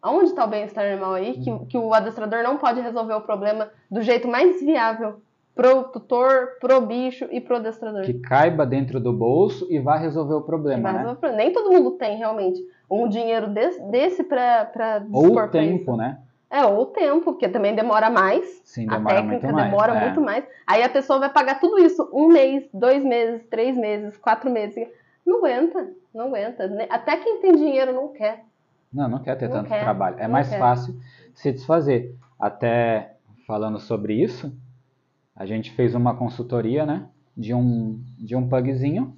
Aonde está o bem-estar animal aí? Que, que o adestrador não pode resolver o problema do jeito mais viável pro tutor, pro bicho e pro adestrador. Que caiba dentro do bolso e vá resolver o problema, né? Resolver. Nem todo mundo tem realmente um dinheiro desse, desse para Ou o tempo, né? É, ou o tempo, porque também demora mais. Sim, demora a técnica muito mais, demora é. muito mais. Aí a pessoa vai pagar tudo isso um mês, dois meses, três meses, quatro meses. Não aguenta, não aguenta. Até quem tem dinheiro não quer. Não, não quer ter Não tanto quer, trabalho. É mais quer. fácil se desfazer. Até falando sobre isso, a gente fez uma consultoria, né, de um de um pugzinho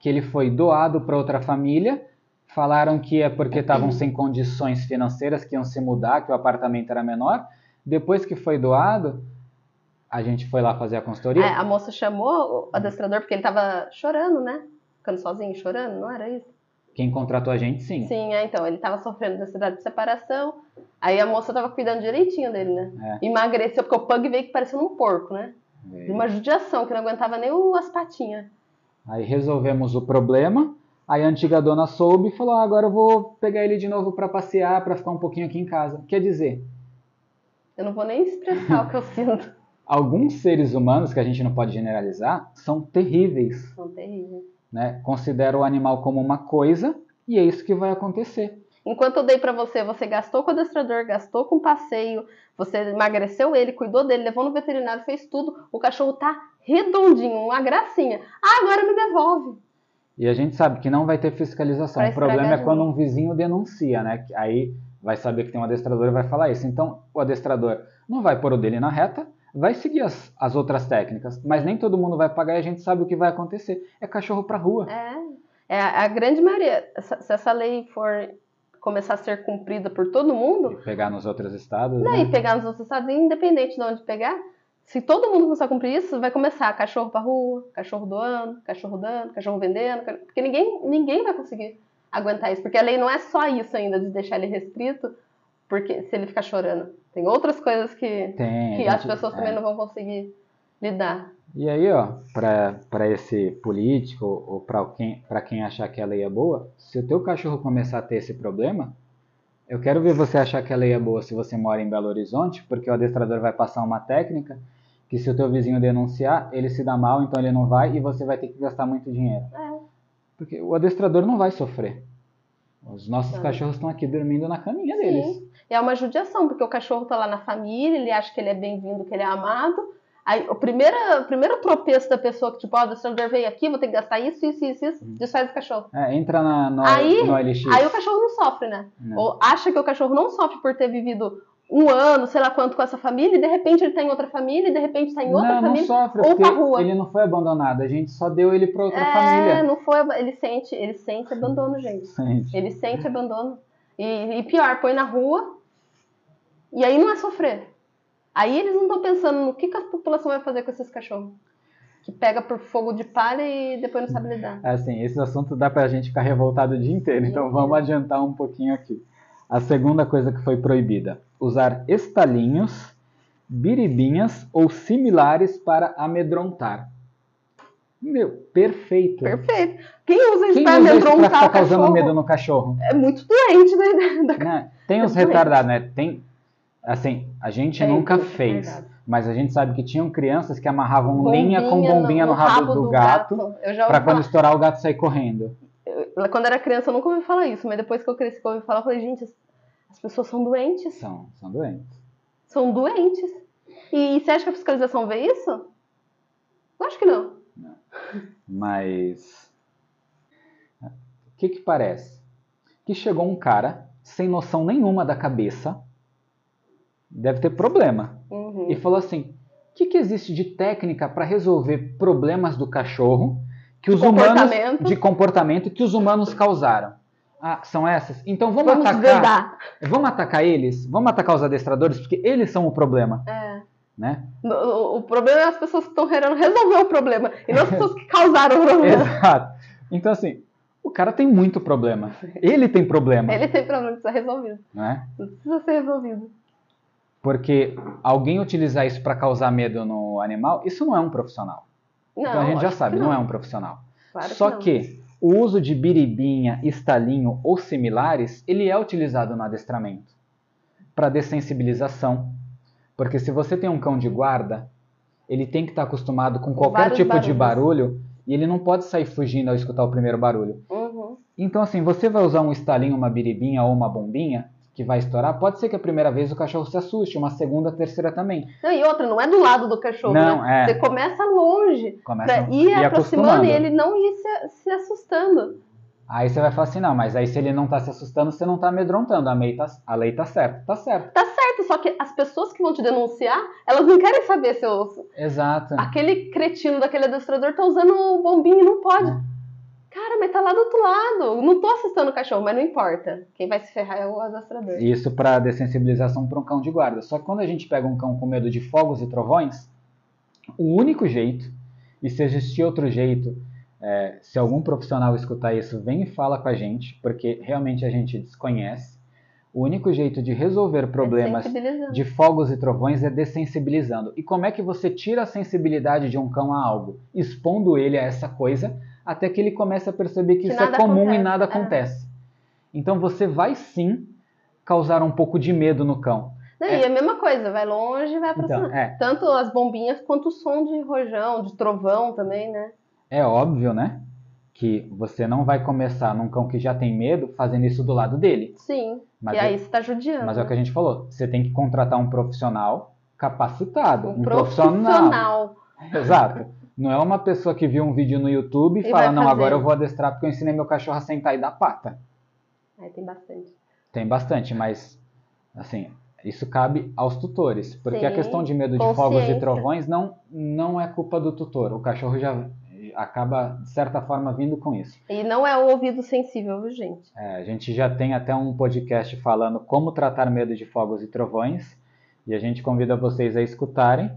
que ele foi doado para outra família. Falaram que é porque estavam sem condições financeiras, que iam se mudar, que o apartamento era menor. Depois que foi doado, a gente foi lá fazer a consultoria. É, a moça chamou o adestrador porque ele tava chorando, né? Ficando sozinho, chorando, não era isso? Quem contratou a gente, sim. Sim, é, então, ele tava sofrendo necessidade de separação. Aí a moça tava cuidando direitinho dele, né? É. Emagreceu, porque o pug veio que parecendo um porco, né? Uma judiação, que não aguentava nem as patinhas. Aí resolvemos o problema. Aí a antiga dona soube e falou: ah, agora eu vou pegar ele de novo para passear, para ficar um pouquinho aqui em casa. Quer dizer, Eu não vou nem expressar o que eu sinto. alguns seres humanos, que a gente não pode generalizar, são terríveis. São terríveis. Né? Considera o animal como uma coisa e é isso que vai acontecer. Enquanto eu dei pra você, você gastou com o adestrador, gastou com o passeio, você emagreceu ele, cuidou dele, levou no veterinário, fez tudo. O cachorro tá redondinho, uma gracinha. Ah, agora me devolve. E a gente sabe que não vai ter fiscalização. Pra O problema é quando um vizinho denuncia, né? Aí vai saber que tem um adestrador e vai falar isso. Então, o adestrador não vai pôr o dele na reta, vai seguir as, as outras técnicas, mas nem todo mundo vai pagar e a gente sabe o que vai acontecer. É cachorro pra rua. É, é a, a grande maioria. se essa lei for começar a ser cumprida por todo mundo, E pegar nos outros estados, daí né? pegar nos outros estados, independente de onde pegar, se todo mundo começar a cumprir isso, vai começar cachorro pra rua, cachorro doando, cachorro dando, cachorro vendendo, porque ninguém, ninguém vai conseguir aguentar isso, porque a lei não é só isso ainda de deixar ele restrito, porque se ele ficar chorando, tem outras coisas que, Tem. que a as gente- pessoas é. também não vão conseguir lidar. E aí, ó, para esse político ou para quem, pra quem achar que a lei é boa, se o teu cachorro começar a ter esse problema, eu quero ver você achar que a lei é boa se você mora em Belo Horizonte, porque o adestrador vai passar uma técnica que se o teu vizinho denunciar, ele se dá mal, então ele não vai e você vai ter que gastar muito dinheiro. É. Porque o adestrador não vai sofrer. Os nossos Não. cachorros estão aqui dormindo na caminha deles. Sim. E é uma judiação, porque o cachorro tá lá na família, ele acha que ele é bem-vindo, que ele é amado. Aí o primeiro, o primeiro tropeço da pessoa que, tipo, ó, o adestrador veio aqui, vou ter que gastar isso, isso, isso, isso, desfaz o cachorro. É, entra na, no, Aí- no OLX. Aí o cachorro não sofre, né? Não. Ou acha que o cachorro não sofre por ter vivido um ano, sei lá quanto, com essa família, e de repente ele tá em outra família, e de repente tá em outra não, não família. sofre, ou porque pra rua. ele não foi abandonado, a gente só deu ele para outra é, família. não foi. Ele sente, ele sente abandono, gente. Gente, Ele sente abandono. E, e pior, põe na rua e aí não é sofrer. Aí eles não estão pensando no que, que a população vai fazer com esses cachorros. Que pega por fogo de palha e depois não sabe lidar. Assim, esse assunto dá pra gente ficar revoltado o dia inteiro, então vamos adiantar um pouquinho aqui. A segunda coisa que foi proibida: usar estalinhos, biribinhas ou similares para amedrontar. Meu, perfeito. Perfeito. Quem usa isso Quem pra usa isso pra amedrontar ficar causando cachorro medo no cachorro? é muito doente, né? Da- Né? Tem os É doente. retardados, né? Tem, assim, a gente É, nunca tem fez, retardado. mas a gente sabe que tinham crianças que amarravam linha com bombinha no, rabo, do, gato, Eu já ouvi pra quando estourar o gato sair correndo. Eu- Quando era criança eu nunca ouvi falar isso, mas depois que eu cresci que eu ouvi falar, eu falei, gente, as- as pessoas são doentes. São, são doentes. São doentes. E, você acha que a fiscalização vê isso? Eu acho que não. Mas. O que que parece? Que chegou um cara sem noção nenhuma da cabeça, deve ter problema, Uhum. e falou assim: o que, que existe de técnica para resolver problemas do cachorro que os humanos de comportamento que os humanos causaram? Ah, são essas? Então vamos, Vamos atacar. Vamos atacar eles? Vamos atacar os adestradores porque eles são o problema, É. né? O, o- problema é as pessoas que estão querendo resolver o problema e não as pessoas que causaram o problema. Exato. Então assim, o cara tem muito problema. Ele tem problema, Ele tem problema, precisa ser resolvido. né? Precisa ser resolvido. Porque alguém utilizar isso para causar medo no animal, isso não é um profissional. Não, então a gente já sabe, que não. é um profissional. Claro Só não. que o uso de biribinha, estalinho ou similares, ele é utilizado no adestramento para dessensibilização. Porque se você tem um cão de guarda, ele tem que estar acostumado com qualquer vários tipo de barulhos. barulho e ele não pode sair fugindo ao escutar o primeiro barulho. Uhum. Então, assim, você vai usar um estalinho, uma biribinha ou uma bombinha que vai estourar, pode ser que a primeira vez o cachorro se assuste, uma segunda, terceira também. Não, e outra, não é do lado do cachorro, Não, né? é. Você começa longe. Começa Pra ir aproximando acostumando. e ele não ir se, se assustando. Aí você vai falar assim, não, mas aí se ele não tá se assustando, você não tá amedrontando, a lei tá, a lei tá certa. Tá certo. Tá certo, só que as pessoas que vão te denunciar, elas não querem saber se eu, Exato. aquele cretino daquele adestrador tá usando o bombinho e não pode. É. Cara, mas tá lá do outro lado. Não tô assustando o cachorro, mas não importa. Quem vai se ferrar é o adestrador. Isso para dessensibilização para um cão de guarda. Só que quando a gente pega um cão com medo de fogos e trovões, o único jeito, e se existir outro jeito, É, se algum profissional escutar isso, vem e fala com a gente, porque realmente a gente desconhece. O único jeito de resolver problemas de fogos e trovões é dessensibilizando. E como é que você tira a sensibilidade de um cão a algo? Expondo ele a essa coisa até que ele comece a perceber que, Que isso é comum e acontece, nada é. acontece. Então você vai sim causar um pouco de medo no cão. Não, É. E a mesma coisa, vai longe e vai aproximar. Então, é, Tanto as bombinhas quanto o som de rojão, de trovão também, né? é óbvio, né? Que você não vai começar num cão que já tem medo fazendo isso do lado dele. Sim. Mas e é- aí você tá judiando. Mas é o que a gente falou. Você tem que contratar um profissional capacitado. Um profissional. Exato. Não é uma pessoa que viu um vídeo no YouTube e, E fala, não, agora eu vou adestrar porque eu ensinei meu cachorro a sentar e dar pata. Aí tem bastante. Tem bastante, mas assim, isso cabe aos tutores. Porque a Sim, questão de medo de fogos e trovões não, não é culpa do tutor. O cachorro já acaba, de certa forma, vindo com isso. E não é o ouvido sensível, viu, gente? É, a gente já tem até um podcast falando como tratar medo de fogos e trovões. E a gente convida vocês a escutarem,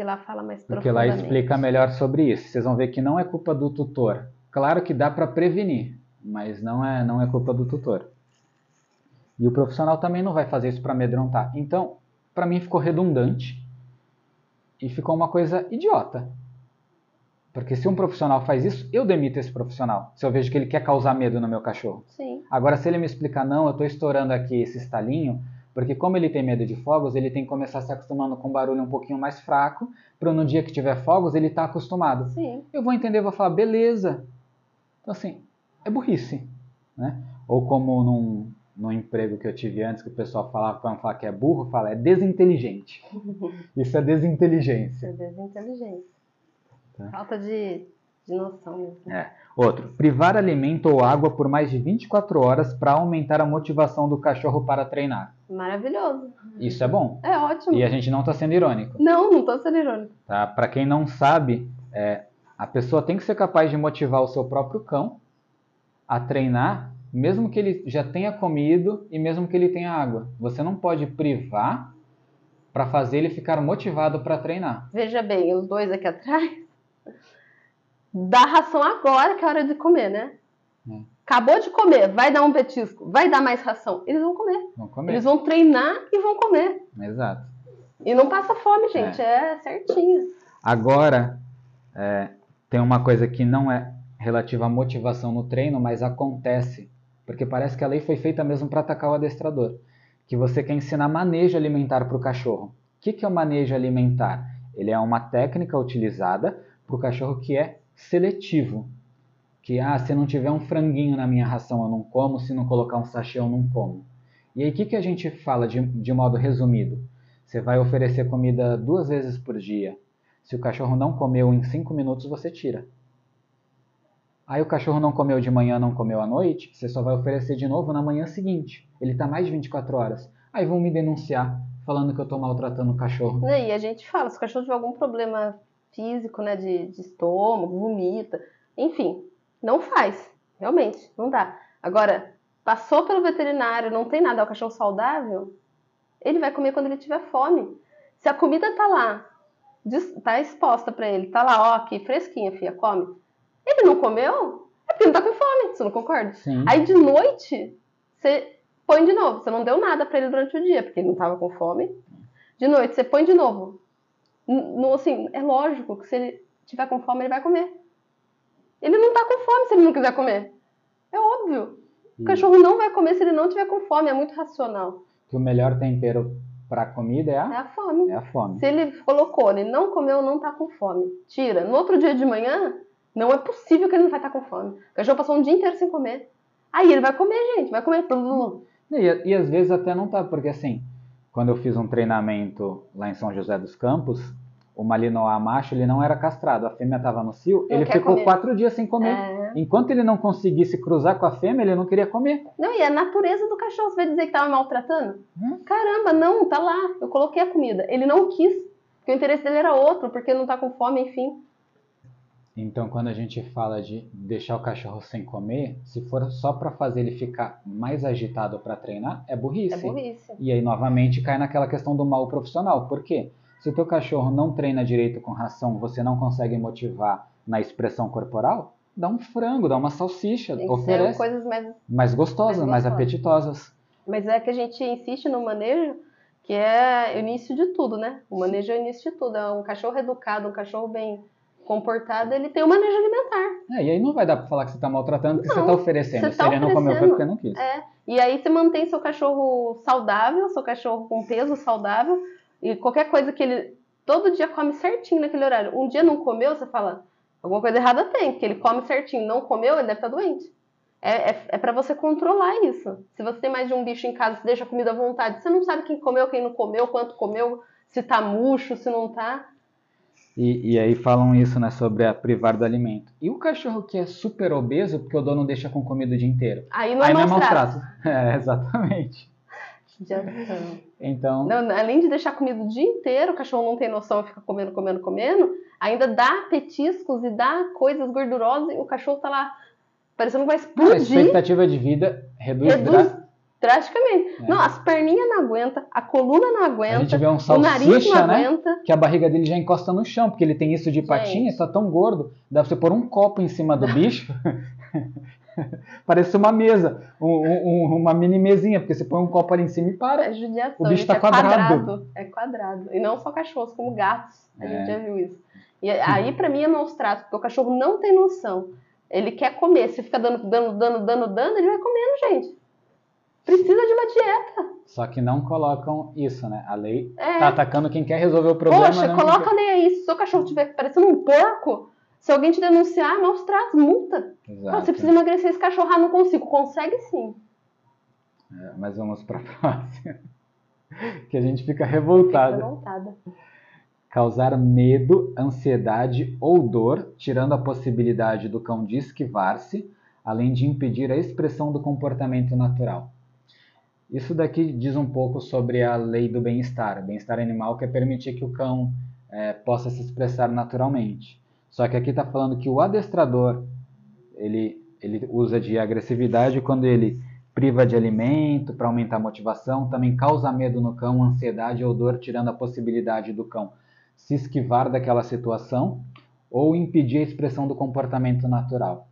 Que lá fala mais porque lá explica melhor sobre isso. Vocês vão ver que não é culpa do tutor. Claro que dá para prevenir, mas não é, não é culpa do tutor. E o profissional também não vai fazer isso para amedrontar. Então, para mim ficou redundante e ficou uma coisa idiota. Porque se um profissional faz isso, eu demito esse profissional. Se eu vejo que ele quer causar medo no meu cachorro. Sim. Agora, se ele me explicar, não, eu estou estourando aqui esse estalinho, porque como ele tem medo de fogos, ele tem que começar se acostumando com um barulho um pouquinho mais fraco, para no dia que tiver fogos ele estar acostumado. Sim. Eu vou entender, vou falar, beleza. Então, assim, é burrice. Né? Ou como num, num emprego que eu tive antes, que o pessoal falava, para não falar que é burro, fala, é desinteligente. Isso é desinteligência. É desinteligência. Tá. Falta de, de noção mesmo. É. Outro, privar alimento ou água por mais de 24 horas para aumentar a motivação do cachorro para treinar. Maravilhoso. Isso é bom. É ótimo. E a gente não está sendo irônico. Não, não tô sendo irônico. Tá? Para quem não sabe, é, a pessoa tem que ser capaz de motivar o seu próprio cão a treinar, mesmo que ele já tenha comido e mesmo que ele tenha água. Você não pode privar para fazer ele ficar motivado para treinar. Veja bem, os dois aqui atrás. Dá ração agora que é hora de comer, né? É. Acabou de comer, vai dar um petisco, vai dar mais ração. Eles vão comer. Vão comer. Eles vão treinar e vão comer. Exato. E não passa fome, gente. É, certinho. Agora, é, tem uma coisa que não é relativa à motivação no treino, mas acontece, porque parece que a lei foi feita mesmo para atacar o adestrador, que você quer ensinar manejo alimentar para o cachorro. O que, que é o manejo alimentar? Ele é uma técnica utilizada para o cachorro que é seletivo. Que, ah, se não tiver um franguinho na minha ração eu não como, se não colocar um sachê eu não como. E aí o que, que a gente fala de, de modo resumido? Você vai oferecer comida duas vezes por dia, se o cachorro não comeu em 5 minutos, você tira. Aí o cachorro não comeu de manhã, não comeu à noite, você só vai oferecer de novo na manhã seguinte. Ele está mais de 24 horas. Aí vão me denunciar, falando que eu estou maltratando o cachorro. E a gente fala, se o cachorro tiver algum problema físico, né, de, de estômago, vomita, enfim, não faz. Realmente, não dá. Agora, passou pelo veterinário, não tem nada, é o cachorro saudável, ele vai comer quando ele tiver fome. Se a comida tá lá, tá exposta pra ele, tá lá, ó, aqui, fresquinha, filha, come. Ele não comeu, é porque não tá com fome, você não concorda? Sim. Aí de noite, você põe de novo. Você não deu nada pra ele durante o dia, porque ele não tava com fome. De noite, você põe de novo. No, assim, é lógico que se ele tiver com fome, ele vai comer. Ele não tá com fome se ele não quiser comer. É óbvio. O E cachorro não vai comer se ele não tiver com fome. É muito racional. que o melhor tempero para comida é É a, a fome. é a fome. Se ele colocou, ele não comeu, não tá com fome. Tira. No outro dia de manhã, não é possível que ele não vai estar com fome. O cachorro passou um dia inteiro sem comer. Aí ele vai comer, gente. Vai comer. E, e às vezes até não tá, porque assim, quando eu fiz um treinamento lá em São José dos Campos, o Malinois macho ele não era castrado, a fêmea estava no cio, Não ele ficou comer. quatro dias sem comer. É. Enquanto ele não conseguisse cruzar com a fêmea, ele não queria comer. Não, e a natureza do cachorro, você vai dizer que tava maltratando? Hum. Caramba, não, tá lá. Eu coloquei a comida. Ele não quis, porque o interesse dele era outro, porque ele não tá com fome, enfim. Então, quando a gente fala de deixar o cachorro sem comer, se for só para fazer ele ficar mais agitado para treinar, é burrice. É burrice. E aí, novamente, cai naquela questão do mal profissional. Por quê? Se o teu cachorro não treina direito com ração, você não consegue motivar na expressão corporal, dá um frango, dá uma salsicha, Tem oferece. coisas mais. Mais gostosas, mais mais apetitosas. Mas é que a gente insiste no manejo, que é o início de tudo, né? O manejo é o início de tudo. É um cachorro educado, um cachorro bem comportado, ele tem o manejo alimentar. É, e aí não vai dar pra falar que você tá maltratando, porque Não, você tá oferecendo. você Se tá ele não comeu, porque não quis. É. E aí você mantém seu cachorro saudável, seu cachorro com peso saudável, e qualquer coisa que ele todo dia come certinho naquele horário. Um dia não comeu, você fala, alguma coisa errada tem, porque ele come certinho, não comeu, ele deve estar doente. É, é, é para você controlar isso. Se você tem mais de um bicho em casa, você deixa a comida à vontade, você não sabe quem comeu, quem não comeu, quanto comeu, se tá murcho, se não tá. E, e aí falam isso, né, sobre a privar do alimento. E o cachorro que é super obeso, porque o dono deixa com comida o dia inteiro? Aí não é aí não é maus tratos. maltrato. É, exatamente. Judiação. Então, Não, além de deixar comida o dia inteiro, o cachorro não tem noção, fica comendo, comendo, comendo, ainda dá petiscos e dá coisas gordurosas e o cachorro tá lá parecendo que vai a explodir, expectativa de vida reduz, reduz drasticamente. É. Não, as perninhas não aguentam, a coluna não A aguenta, gente vê um o nariz não né? aguenta. Que a barriga dele já encosta no chão, porque ele tem isso de patinha, Gente. tá tão gordo. Dá pra você pôr um copo em cima do bicho. Parece uma mesa, um- um- uma mini mesinha, porque você põe um copo ali em cima e para. É judiação, O bicho gente, tá é quadrado. É quadrado. E não só cachorros, como gatos. A É. gente já viu isso. E aí, pra mim, é maus tratos, porque o cachorro não tem noção. Ele quer comer. Se fica dando, dando, dando, dando, dando, ele vai comendo, gente. Precisa de uma dieta. Só que não colocam isso, né? A lei É. tá atacando quem quer resolver o problema. Poxa, não quem coloca a lei aí. Se o seu cachorro estiver parecendo um porco, se alguém te denunciar, maus tratos, multa. Ah, Exato. você precisa emagrecer esse cachorro. Ah, não consigo. Consegue sim. É, mas vamos pra próxima. que a gente fica Fica revoltado. revoltada. Causar medo, ansiedade ou dor, tirando a possibilidade do cão de esquivar-se, além de impedir a expressão do comportamento natural. Isso daqui diz um pouco sobre a lei do bem-estar. Bem-estar animal que é permitir que o cão eh, possa se expressar naturalmente. Só que aqui está falando que o adestrador ele, ele usa de agressividade quando ele priva de alimento para aumentar a motivação, também causa medo no cão, ansiedade ou dor, tirando a possibilidade do cão se esquivar daquela situação ou impedir a expressão do comportamento natural.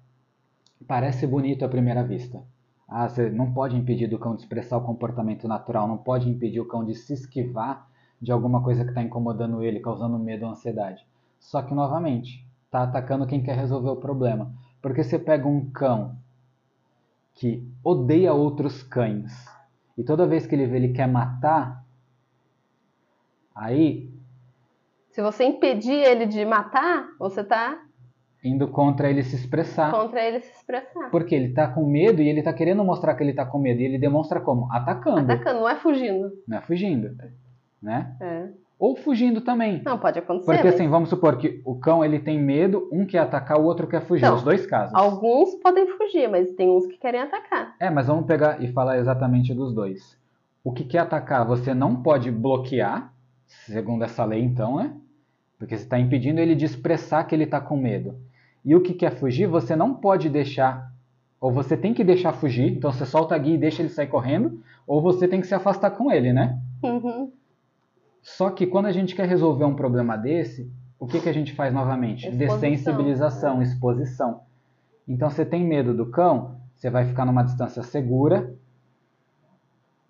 Parece bonito à primeira vista. Ah, você não pode impedir do cão de expressar o comportamento natural, não pode impedir o cão de se esquivar de alguma coisa que está incomodando ele, causando medo ou ansiedade. Só que, novamente, está atacando quem quer resolver o problema. Porque você pega um cão que odeia outros cães e toda vez que ele vê ele quer matar, aí Se você impedir ele de matar, você tá indo contra ele se expressar. contra ele se expressar. Porque ele tá com medo e ele tá querendo mostrar que ele tá com medo. E ele demonstra como? Atacando, Atacando, não é fugindo. não é fugindo. Né? É. Ou fugindo também. Não, pode acontecer. Porque mas assim, vamos supor que o cão ele tem medo, um quer atacar, o outro quer fugir. Não. Os dois casos. Alguns podem fugir, mas tem uns que querem atacar. É, mas vamos pegar e falar exatamente dos dois. O que quer atacar, você não pode bloquear, segundo essa lei então, né? Porque você está impedindo ele de expressar que ele está com medo. E o que quer fugir, você não pode deixar, ou você tem que deixar fugir, então você solta a guia e deixa ele sair correndo, ou você tem que se afastar com ele, né? Uhum. Só que quando a gente quer resolver um problema desse, o que, que a gente faz novamente? Exposição. Dessensibilização, exposição. Então você tem medo do cão, você vai ficar numa distância segura,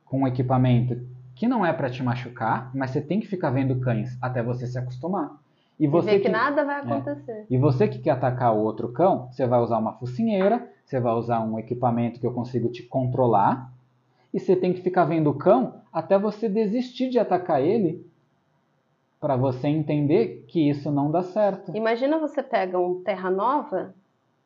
com um equipamento que não é para te machucar, mas você tem que ficar vendo cães até você se acostumar. E E você ver que, que, nada vai acontecer. e você que quer atacar o outro cão, você vai usar uma focinheira, você vai usar um equipamento que eu consigo te controlar, e você tem que ficar vendo o cão até você desistir de atacar ele, para você entender que isso não dá certo. Imagina você pega um Terra Nova.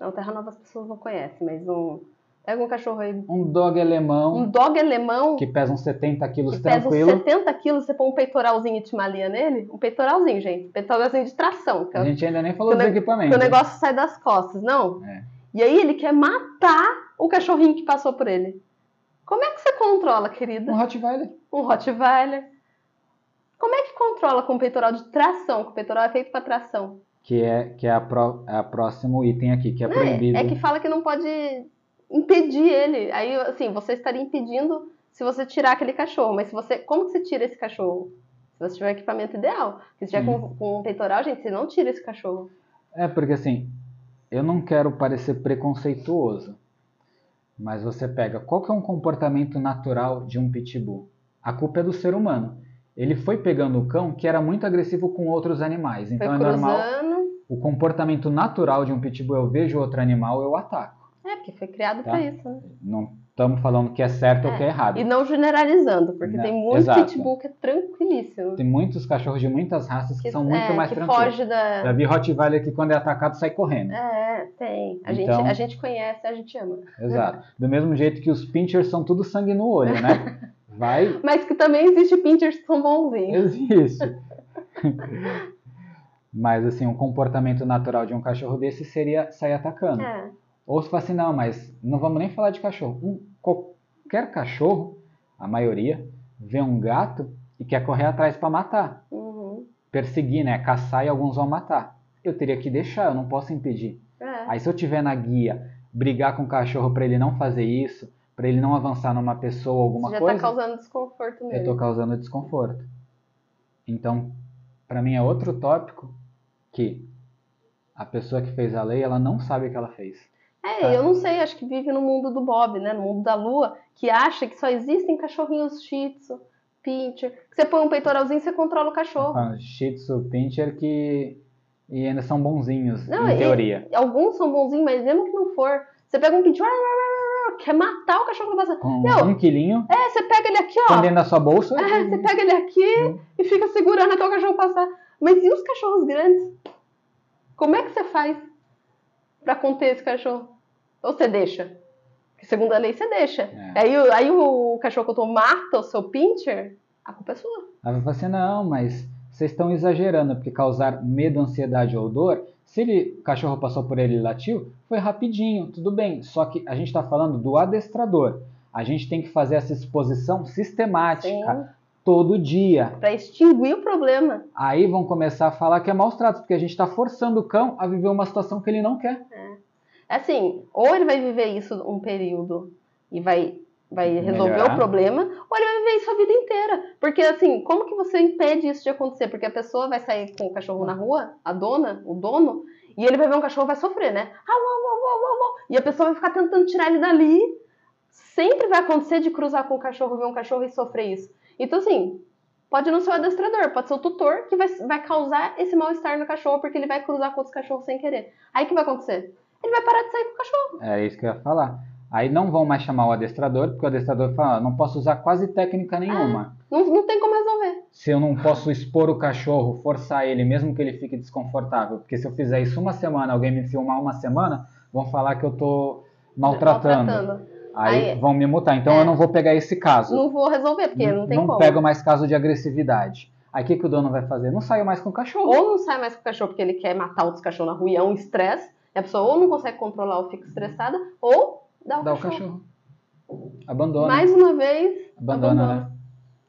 Não, Terra Nova as pessoas não conhecem, mas um. Pega um cachorro aí. Um dog alemão Um dog alemão que pesa uns 70 quilos que pesa uns tranquilo. 70 quilos, você põe um peitoralzinho de timalia nele. Um peitoralzinho, gente. Peitoralzinho de tração. É A gente ainda nem falou o ne- equipamentos. que o negócio sai das costas, não? É. E aí ele quer matar o cachorrinho que passou por ele. Como é que você controla, querida? Um Rottweiler. Um Rottweiler. Como é que controla com peitoral de tração? Que o peitoral é feito para tração. Que é, que é a, pró, a próximo item aqui, que é proibido. É, é que fala que não pode impedir ele. Aí, assim, você estaria impedindo se você tirar aquele cachorro. Mas se você. Como que você tira esse cachorro? Se você tiver equipamento ideal. Se você tiver com, com um peitoral, gente, você não tira esse cachorro. É, porque assim, eu não quero parecer preconceituoso, mas você pega qual que é um comportamento natural de um pitbull? A culpa é do ser humano. Ele foi pegando o cão que era muito agressivo com outros animais. Então Foi é normal. cruzando. O comportamento natural de um pitbull, eu vejo outro animal, eu ataco. É, porque foi criado Tá. pra isso, né? Não estamos falando que é certo ou que é errado. E não generalizando, porque Não, tem muito exato. pitbull que é tranquilíssimo. Tem muitos cachorros de muitas raças que, são muito é, mais que tranquilos. foge da. Já vi Rottweiler que quando é atacado sai correndo. É, tem. A, Então- gente, a gente conhece, a gente ama. Exato. Do mesmo jeito que os pinchers são tudo sangue no olho, né? Vai, Mas que também existe pinchers que são bonzinhos. existe. Mas assim, o comportamento natural de um cachorro desse seria sair atacando. É. Ou se fala assim, não, mas não vamos nem falar de cachorro. Um, qualquer cachorro, a maioria, vê um gato e quer correr atrás para matar. Uhum. Perseguir, né? Caçar e alguns vão matar. Eu teria que deixar, eu não posso impedir. É. Aí se eu tiver na guia, brigar com o cachorro para ele não fazer isso, para ele não avançar numa pessoa ou alguma Você já coisa, tá causando desconforto eu nele. estou causando desconforto. Então, para mim é outro tópico que a pessoa que fez a lei, ela não sabe o que ela fez. É, Tá. eu não sei, acho que vive no mundo do Bob, né? No mundo da lua, que acha que só existem cachorrinhos shih tzu, pincher. Você põe um peitoralzinho e você controla o cachorro. Ah, Shih Tzu, Pinscher que e ainda são bonzinhos Não, em e- teoria. Alguns são bonzinhos, mas mesmo que não for, você pega um pincher, quer matar o cachorro que passa. Com Meu, um quilinho, É, você pega ele aqui, ó. dentro da sua bolsa. É, você pega ele aqui e fica segurando até o cachorro passar. Mas e os cachorros grandes? Como é que você faz pra conter esse cachorro? Ou você deixa? Porque segundo a lei, você deixa. É. Aí, o- aí o cachorro que eu tô mata o seu pincher, a culpa é sua. Aí vai falar assim, não, mas vocês estão exagerando, porque causar medo, ansiedade ou dor, se ele, o cachorro passou por ele e latiu, foi rapidinho, tudo bem. Só que a gente está falando do adestrador. A gente tem que fazer essa exposição sistemática, Sim. todo dia. Pra extinguir o problema. Aí vão começar a falar que é maus tratos, porque a gente está forçando o cão a viver uma situação que ele não quer. Assim, ou ele vai viver isso um período e vai, vai resolver Melhorar. o problema, ou ele vai viver isso a vida inteira. Porque, assim, como que você impede isso de acontecer? Porque a pessoa vai sair com o cachorro na rua, a dona, o dono, e ele vai ver um cachorro vai sofrer, né? Au. E a pessoa vai ficar tentando tirar ele dali. Sempre vai acontecer de cruzar com o cachorro, ver um cachorro e sofrer isso. Então, assim, pode não ser o adestrador, pode ser o tutor que vai, vai causar esse mal-estar no cachorro, porque ele vai cruzar com outros cachorros sem querer. Aí o que vai acontecer? Ele vai parar de sair com o cachorro. É isso que eu ia falar. Aí não vão mais chamar o adestrador, porque o adestrador fala, "Ah, não posso usar quase técnica nenhuma. Não, não tem como resolver. Se eu não posso expor o cachorro, forçar ele, mesmo que ele fique desconfortável, porque se eu fizer isso uma semana, alguém me filmar uma semana, vão falar que eu tô maltratando. Maltratando. Aí, Aí- vão me multar. Então É. eu não vou pegar esse caso. Não vou resolver, porque não tem como. pego mais caso de agressividade. Aí o que, que o dono vai fazer? Não saio mais com o cachorro. Ou não sai mais com o cachorro porque ele quer matar outros cachorros na rua e é um estresse. A pessoa ou não consegue controlar ou fica estressada, ou dá o Dá o cachorro. cachorro. Abandona. Mais uma vez, abandona, abandona. né?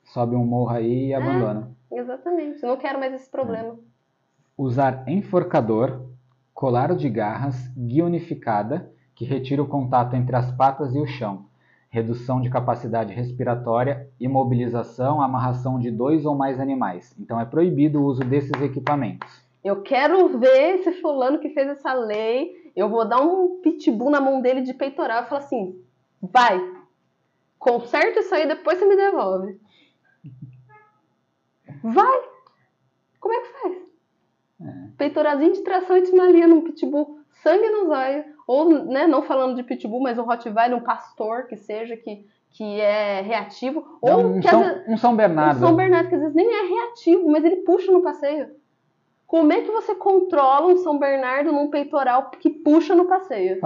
Sobe um morro aí e abandona. Exatamente. Não quero mais esse problema. Usar enforcador, colar de garras, guia unificada, que retira o contato entre as patas e o chão. Redução de capacidade respiratória, imobilização, amarração de dois ou mais animais. Então é proibido o uso desses equipamentos. Eu quero ver esse fulano que fez essa lei. Eu vou dar um pitbull na mão dele de peitoral e falar assim: vai, conserta isso aí, depois você me devolve. Vai! Como é que faz? Peitoralzinho de tração e timalia num pitbull, sangue nos olhos. Ou, né, não falando de pitbull, mas um Rottweiler, um pastor que seja, que, que é reativo. Ou Não, um, São, vezes- um São Bernardo. o São Bernardo, que às vezes nem é reativo, mas ele puxa no passeio. Como é que você controla um São Bernardo num peitoral que puxa no passeio?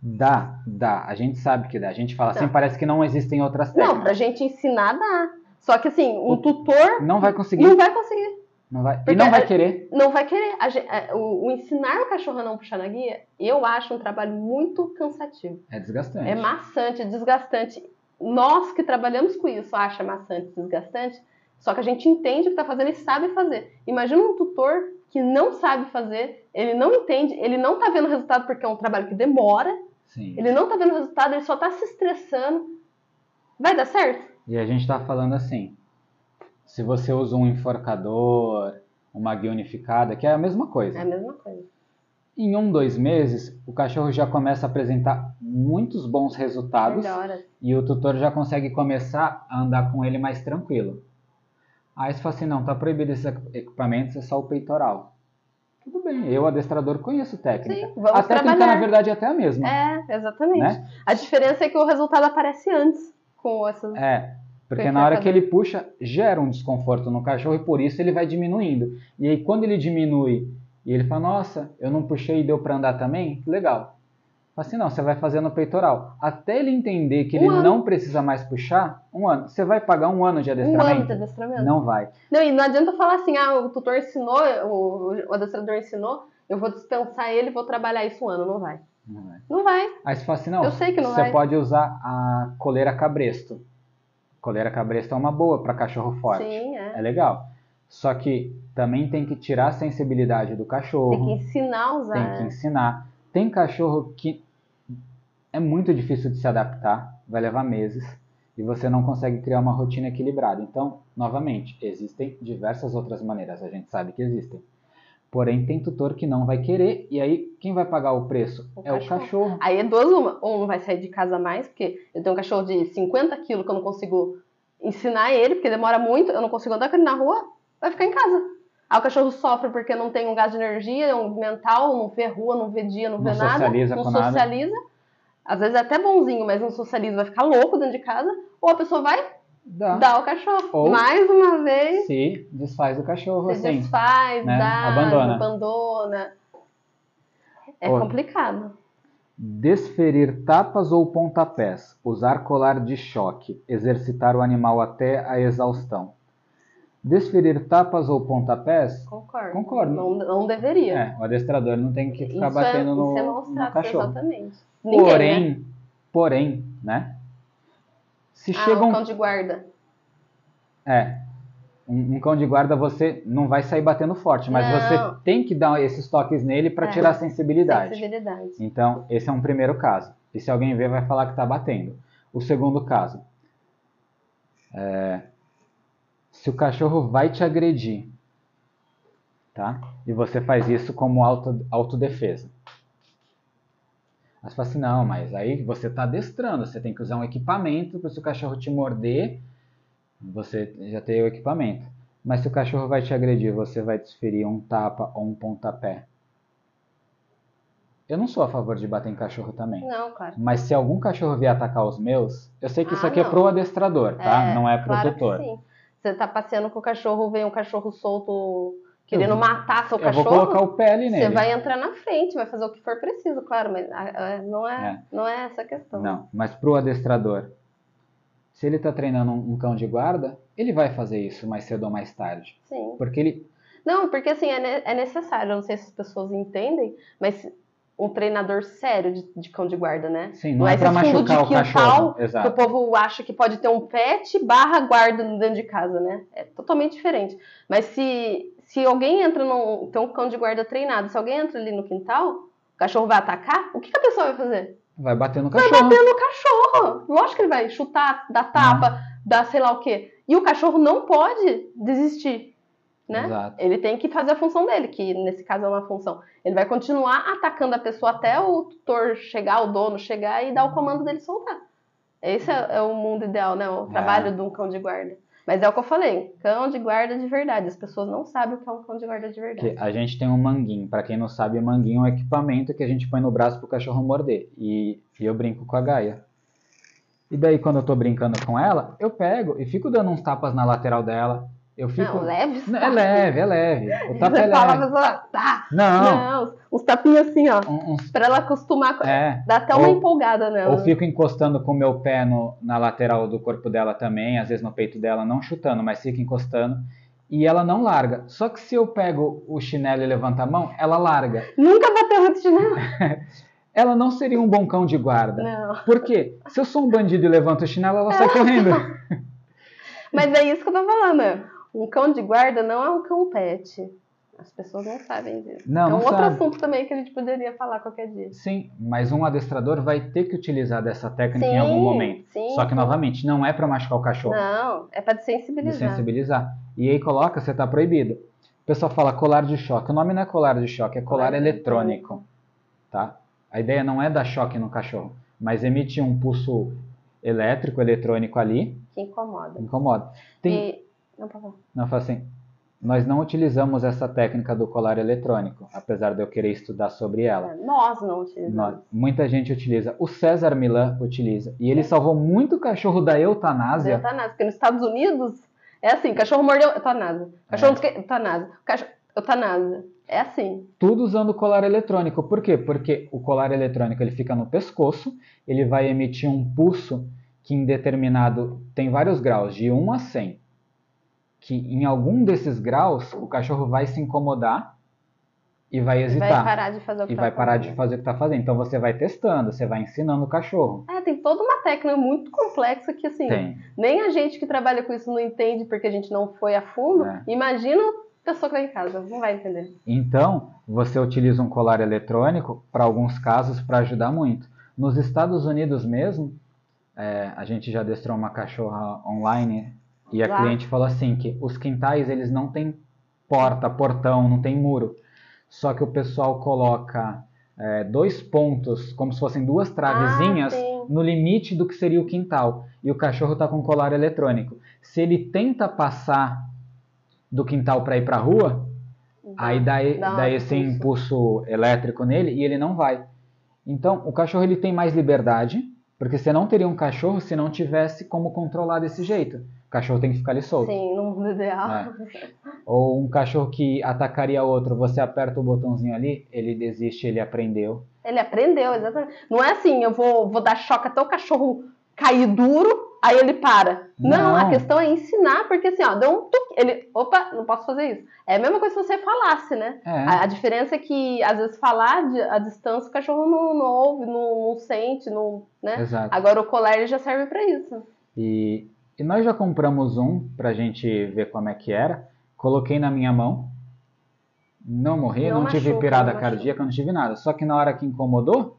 Dá, dá. A gente sabe que dá. A gente fala assim, Tá. parece que não existem outras Não, técnicas. pra gente ensinar dá. Só que assim, um tutor Não vai conseguir. não vai conseguir. Não vai, e não vai a- querer. Não vai querer. A a- o, o ensinar o cachorro a não puxar na guia, eu acho um trabalho muito cansativo. É desgastante. É maçante, desgastante. Nós que trabalhamos com isso acha maçante, desgastante, só que a gente entende o que está fazendo e sabe fazer. Imagina um tutor que não sabe fazer, ele não entende, ele não está vendo resultado porque é um trabalho que demora, Sim. ele não está vendo resultado, ele só está se estressando. Vai dar certo? E a gente está falando assim, se você usa um enforcador, uma guia unificada, que é a mesma coisa, É a mesma coisa. Em um, dois meses, o cachorro já começa a apresentar muitos bons resultados Melhora. e o tutor já consegue começar a andar com ele mais tranquilo. Aí você fala assim, não, tá proibido esses equipamentos, é só o peitoral. Tudo bem, eu, adestrador, conheço técnica. Sim, vamos a técnica, trabalhar. na verdade, é até a mesma. É, exatamente. Né? A diferença é que o resultado aparece antes com essas. É, porque na hora que ele puxa, gera um desconforto no cachorro e por isso ele vai diminuindo. E aí quando ele diminui e ele fala, nossa, eu não puxei e deu para andar também, legal. Assim, não, você vai fazer no peitoral. Até ele entender que Um ele ano. não precisa mais puxar, um ano. Você vai pagar um ano de um ano adestramento? de adestramento. Não vai. Não, e não adianta falar assim, ah, o tutor ensinou, o, o adestrador ensinou, eu vou dispensar ele vou trabalhar isso um ano. Não vai. Não vai. Não vai. Aí você fala assim, não, Eu sei que não você vai. pode usar a coleira cabresto. Coleira cabresto é uma boa para cachorro forte. Sim, é. É legal. Só que também tem que tirar a sensibilidade do cachorro. Tem que ensinar a usar. tem que ensinar. Tem cachorro que é muito difícil de se adaptar, vai levar meses e você não consegue criar uma rotina equilibrada. Então, novamente, existem diversas outras maneiras, a gente sabe que existem. Porém, tem tutor que não vai querer e aí quem vai pagar o preço O é o cachorro. cachorro. Aí é duas uma. Ou não vai sair de casa mais, porque eu tenho um cachorro de 50 quilos que eu não consigo ensinar ele, porque demora muito, eu não consigo andar com ele na rua, vai ficar em casa. Aí o cachorro sofre porque não tem um gás de energia, um mental, não vê rua, não vê dia, não vê Não nada. socializa não nada. socializa. Às vezes é até bonzinho, mas não socializa, vai ficar louco dentro de casa. Ou a pessoa vai Dá. dar o cachorro. Ou- Mais uma vez, Se desfaz do cachorro se assim. desfaz, né? dá, Abandona. abandona. É Ou- complicado. Desferir tapas ou pontapés, usar colar de choque, exercitar o animal até a exaustão. Desferir tapas ou pontapés, Concordo. Concordo. Não, não deveria. é, o adestrador não tem que ficar Isso batendo é, no, isso é no cachorro. exatamente. Ninguém, porém, né? porém, né? Se Ah, chega um um, cão de guarda. é, um, um cão de guarda, você não vai sair batendo forte, mas Não. você tem que dar esses toques nele para É. tirar a sensibilidade. Sensibilidade. Então, esse é um primeiro caso. E se alguém ver, vai falar que está batendo. O segundo caso. é, se o cachorro vai te agredir, tá? E você faz isso como auto, autodefesa. Aí você fala assim, não, mas aí você está adestrando, você tem que usar um equipamento para se o cachorro te morder, você já tem o equipamento. Mas se o cachorro vai te agredir, você vai desferir um tapa ou um pontapé. Eu não sou a favor de bater em cachorro também. Não, claro. Mas se algum cachorro vier atacar os meus, eu sei que isso Ah, aqui é não. pro adestrador, tá? não é pro claro tutor. Você tá passeando com o cachorro, vem um cachorro solto querendo matar seu Eu vou cachorro. colocar o pé ali nele. Você vai entrar na frente, vai fazer o que for preciso, claro, mas ah, ah, não é, não é essa a questão. Não, mas pro adestrador, se ele tá treinando um, um cão de guarda, ele vai fazer isso mais cedo ou mais tarde. Sim. Porque ele. Não, porque assim, é, ne- é necessário, eu não sei se as pessoas entendem, mas um treinador sério de, de cão de guarda, né? Sim, não, é esse pra fundo machucar o de quintal cachorro. que o Exato. povo acha que pode ter um pet barra guarda dentro de casa, né? É totalmente diferente. Mas se, se alguém entra num. Tem um cão de guarda treinado, se alguém entra ali no quintal, o cachorro vai atacar, o que, que a pessoa vai fazer? Vai bater no Vai cachorro. bater no cachorro! Lógico que ele vai chutar, dar tapa, dar sei lá o quê. E o cachorro não pode desistir. Né? Exato. Ele tem que fazer a função dele, que nesse caso é uma função. Ele vai continuar atacando a pessoa até o tutor chegar, o dono chegar e dar o comando dele soltar. Esse é, é o mundo ideal, né? O trabalho de um cão de guarda. Mas é o que eu falei, cão de guarda de verdade. As pessoas não sabem o que é um cão de guarda de verdade. A gente tem um manguinho. Pra quem não sabe, o manguinho é um equipamento que a gente põe no braço pro cachorro morder. E, e eu brinco com a Gaia. E daí, quando eu tô brincando com ela, eu pego e fico dando uns tapas na lateral dela. Eu fico. Não, leve. Não, é leve, é leve. O tapa é Você fala, a leve. pessoa, tá. Não, Não, uns tapinhos assim, ó. um- uns- Pra ela acostumar. com- é. Dá até uma Ou- empolgada nela. Ou fico encostando com o meu pé no- na lateral do corpo dela também, às vezes no peito dela, não chutando, mas fico encostando. E ela não larga. Só que se eu pego o chinelo e levanto a mão, ela larga. Nunca bateu muito chinelo. Ela não seria um bom cão de guarda. Não. Por quê? Se eu sou um bandido e levanto o chinelo, ela sai correndo. Mas é isso que eu tô falando. Um cão de guarda não é um cão pet. As pessoas não sabem disso. Não, é um outro sabe. assunto também que a gente poderia falar qualquer dia. Sim, mas um adestrador vai ter que utilizar dessa técnica em Sim, algum momento. sim, Só que, novamente, não é para machucar o cachorro. Não, é pra de sensibilizar. sensibilizar. E aí coloca, você está proibido. pessoal fala colar de choque. O nome não é colar de choque, é colar Colar eletrônico, tá? A ideia não é dar choque no cachorro, mas emite um pulso elétrico, eletrônico ali, Que incomoda. incomoda. Tem, E... Não, por favor. não, fala assim, nós não utilizamos essa técnica do colar eletrônico, apesar de eu querer estudar sobre ela. Nós não utilizamos. Nós- muita gente utiliza, o César Milan utiliza, e ele salvou muito cachorro da eutanásia. Eutanásia. Porque nos Estados Unidos é assim, cachorro mordeu, eutanásia. Cachorro quê, eutanásia. Cachorro, eutanásia. É assim. Tudo usando colar eletrônico. Por quê? Porque o colar eletrônico ele fica no pescoço, ele vai emitir um pulso que em determinado tem vários graus, de 1 a 100. Que em algum desses graus o cachorro vai se incomodar e vai Vai hesitar. parar de fazer o que e tá vai parar de fazendo. fazer o que está fazendo. Então você vai testando, você vai ensinando o cachorro. É, tem toda uma técnica muito complexa que, assim, Tem. nem a gente que trabalha com isso não entende porque a gente não foi a fundo. É. Imagina a pessoa que tá em casa, não vai entender. Então, você utiliza um colar eletrônico para alguns casos para ajudar muito. Nos Estados Unidos mesmo, é, a gente já adestrou uma cachorra online e a Lá. cliente falou assim que os quintais eles não têm porta, portão, não tem muro. Só que o pessoal coloca é, dois pontos, como se fossem duas travezinhas, Ah, no limite do que seria o quintal. E o cachorro está com colar eletrônico. Se ele tenta passar do quintal para ir para a rua, Aí dá, Dá dá esse impulso. impulso elétrico nele e ele não vai. Então, o cachorro ele tem mais liberdade, porque você não teria um cachorro se não tivesse como controlar desse jeito. O cachorro tem que ficar ali solto. Sim, no mundo ideal. É. Ou um cachorro que atacaria outro, você aperta o botãozinho ali, ele desiste, ele aprendeu. Ele aprendeu, exatamente. Não é assim, eu vou, vou dar choque até o cachorro cair duro, aí ele para. Não, Não. a questão é ensinar, porque assim, ó, deu um tuque, ele, opa, não posso fazer isso. É a mesma coisa se você falasse, né? É. A, a diferença é que, às vezes, falar de, a distância, o cachorro não, não ouve, não, não sente, não, né? Exato. Agora o colar ele já serve pra isso. E, e nós já compramos um pra gente ver como é que era. Coloquei na minha mão. Não morri, Não não, tive machuca, pirada não cardíaca, não tive nada. Só que na hora que incomodou,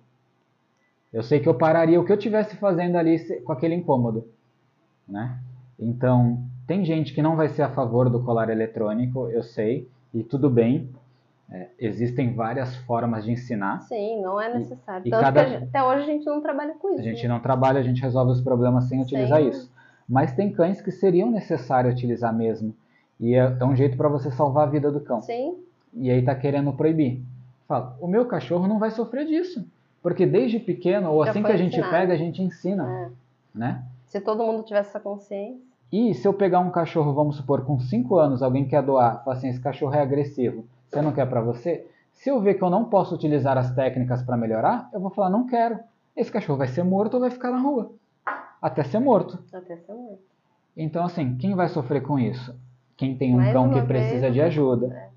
eu sei que eu pararia o que eu estivesse fazendo ali com aquele incômodo, né? Então, tem gente que não vai ser a favor do colar eletrônico, eu sei, e tudo bem. É, existem várias formas de ensinar. Sim, não é necessário. e Tanto cada- que a gente- até hoje a gente não trabalha com isso. A gente né? não trabalha, a gente resolve os problemas sem utilizar isso. Mas tem cães que seriam necessário utilizar mesmo. E é, é um jeito para você salvar a vida do cão. Sim, E aí tá querendo proibir. Fala, o meu cachorro não vai sofrer disso. Porque desde pequeno, ou Já assim que a gente ensinado. pega, a gente ensina, é. né? se todo mundo tivesse essa consciência. E se eu pegar um cachorro, vamos supor, com 5 anos, alguém quer doar, fala assim, esse cachorro é agressivo, você não quer para você? Se eu ver que eu não posso utilizar as técnicas para melhorar, eu vou falar, não quero. Esse cachorro vai ser morto ou vai ficar na rua. Até ser morto. Até ser morto. Então, assim, quem vai sofrer com isso? Quem tem um Mais cão que vez, precisa de ajuda. É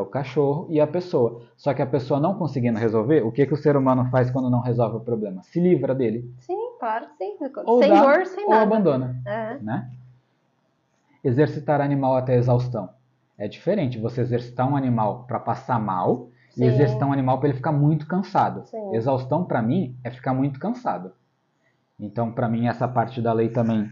o cachorro e a pessoa. Só que a pessoa não conseguindo resolver, o que, que o ser humano faz quando não resolve o problema? Se livra dele. Sim, claro que sim. Ou sem dá, dor, sem ou nada. abandona. É. Né? Exercitar animal até exaustão. É diferente você exercitar um animal para passar mal Sim. e exercitar um animal para ele ficar muito cansado. Sim. Exaustão, para mim, é ficar muito cansado. Então, para mim, essa parte da lei também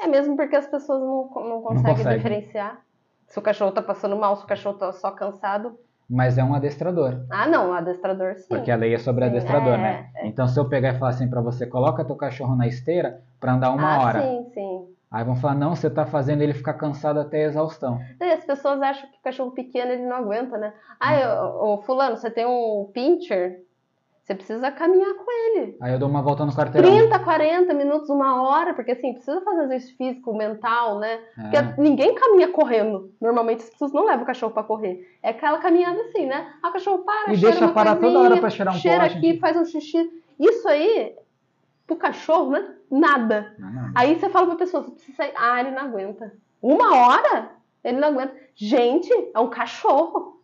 É mesmo porque as pessoas não, não conseguem conseguem. diferenciar. Se o cachorro tá passando mal, se o cachorro tá só cansado. mas é um adestrador. Ah, não, o adestrador sim. Porque a lei é sobre Sim, adestrador, é, né? é. Então, se eu pegar e falar assim pra você, coloca teu cachorro na esteira pra andar uma ah, hora. sim, sim. Aí vão falar, não, você tá fazendo ele ficar cansado até a exaustão. E as pessoas acham que cachorro pequeno ele não aguenta, né? Ah, eu, ô, fulano, você tem um pincher, você precisa caminhar com ele. Aí eu dou uma volta no quarteirão. 30, 40 minutos, uma hora, porque assim, precisa fazer exercício físico, mental, né? Porque É. ninguém caminha correndo. Normalmente as pessoas não levam o cachorro pra correr. É aquela caminhada assim, né? Ah, o cachorro para, E cheira deixa uma parar toda hora pra cheirar um cheira aqui, faz um xixi. Isso aí, pro cachorro, né? Nada. Não, não. Aí você fala pra pessoa, você precisa sair. Ah, ele não aguenta. Uma hora? Ele não aguenta. Gente, é um cachorro.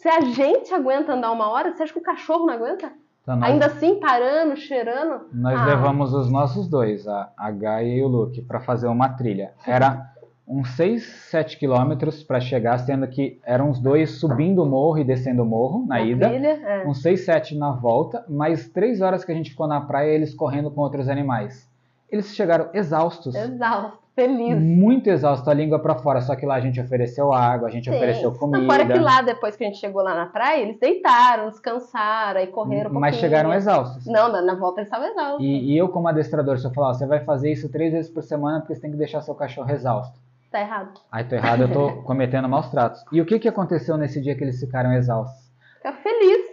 Se a gente aguenta andar uma hora, você acha que o cachorro não aguenta? Então, nós, Ainda assim, parando, cheirando. nós Ah. levamos os nossos dois, a, a Gaia e o Luke, pra fazer uma trilha. Era uns 6, 7 quilômetros pra chegar, sendo que eram os dois subindo o morro e descendo o morro na ida. trilha, é. uns 6, 7 na volta, mais 3 horas que a gente ficou na praia eles correndo com outros animais. Eles chegaram exaustos. Exausto. Feliz. Muito exausto, a língua para fora. Só que lá a gente ofereceu água, a gente Sim. ofereceu comida. Não, fora que lá, depois que a gente chegou lá na praia, eles deitaram, descansaram, aí correram um Mas chegaram exaustos. Não, na, na volta eles estavam exaustos. E, e, eu, como adestrador, se eu falar, você vai fazer isso três vezes por semana porque você tem que deixar seu cachorro exausto. Tá errado. Aí tô errado, eu tô cometendo maus tratos. E o que, que aconteceu nesse dia que eles ficaram exaustos? Fica feliz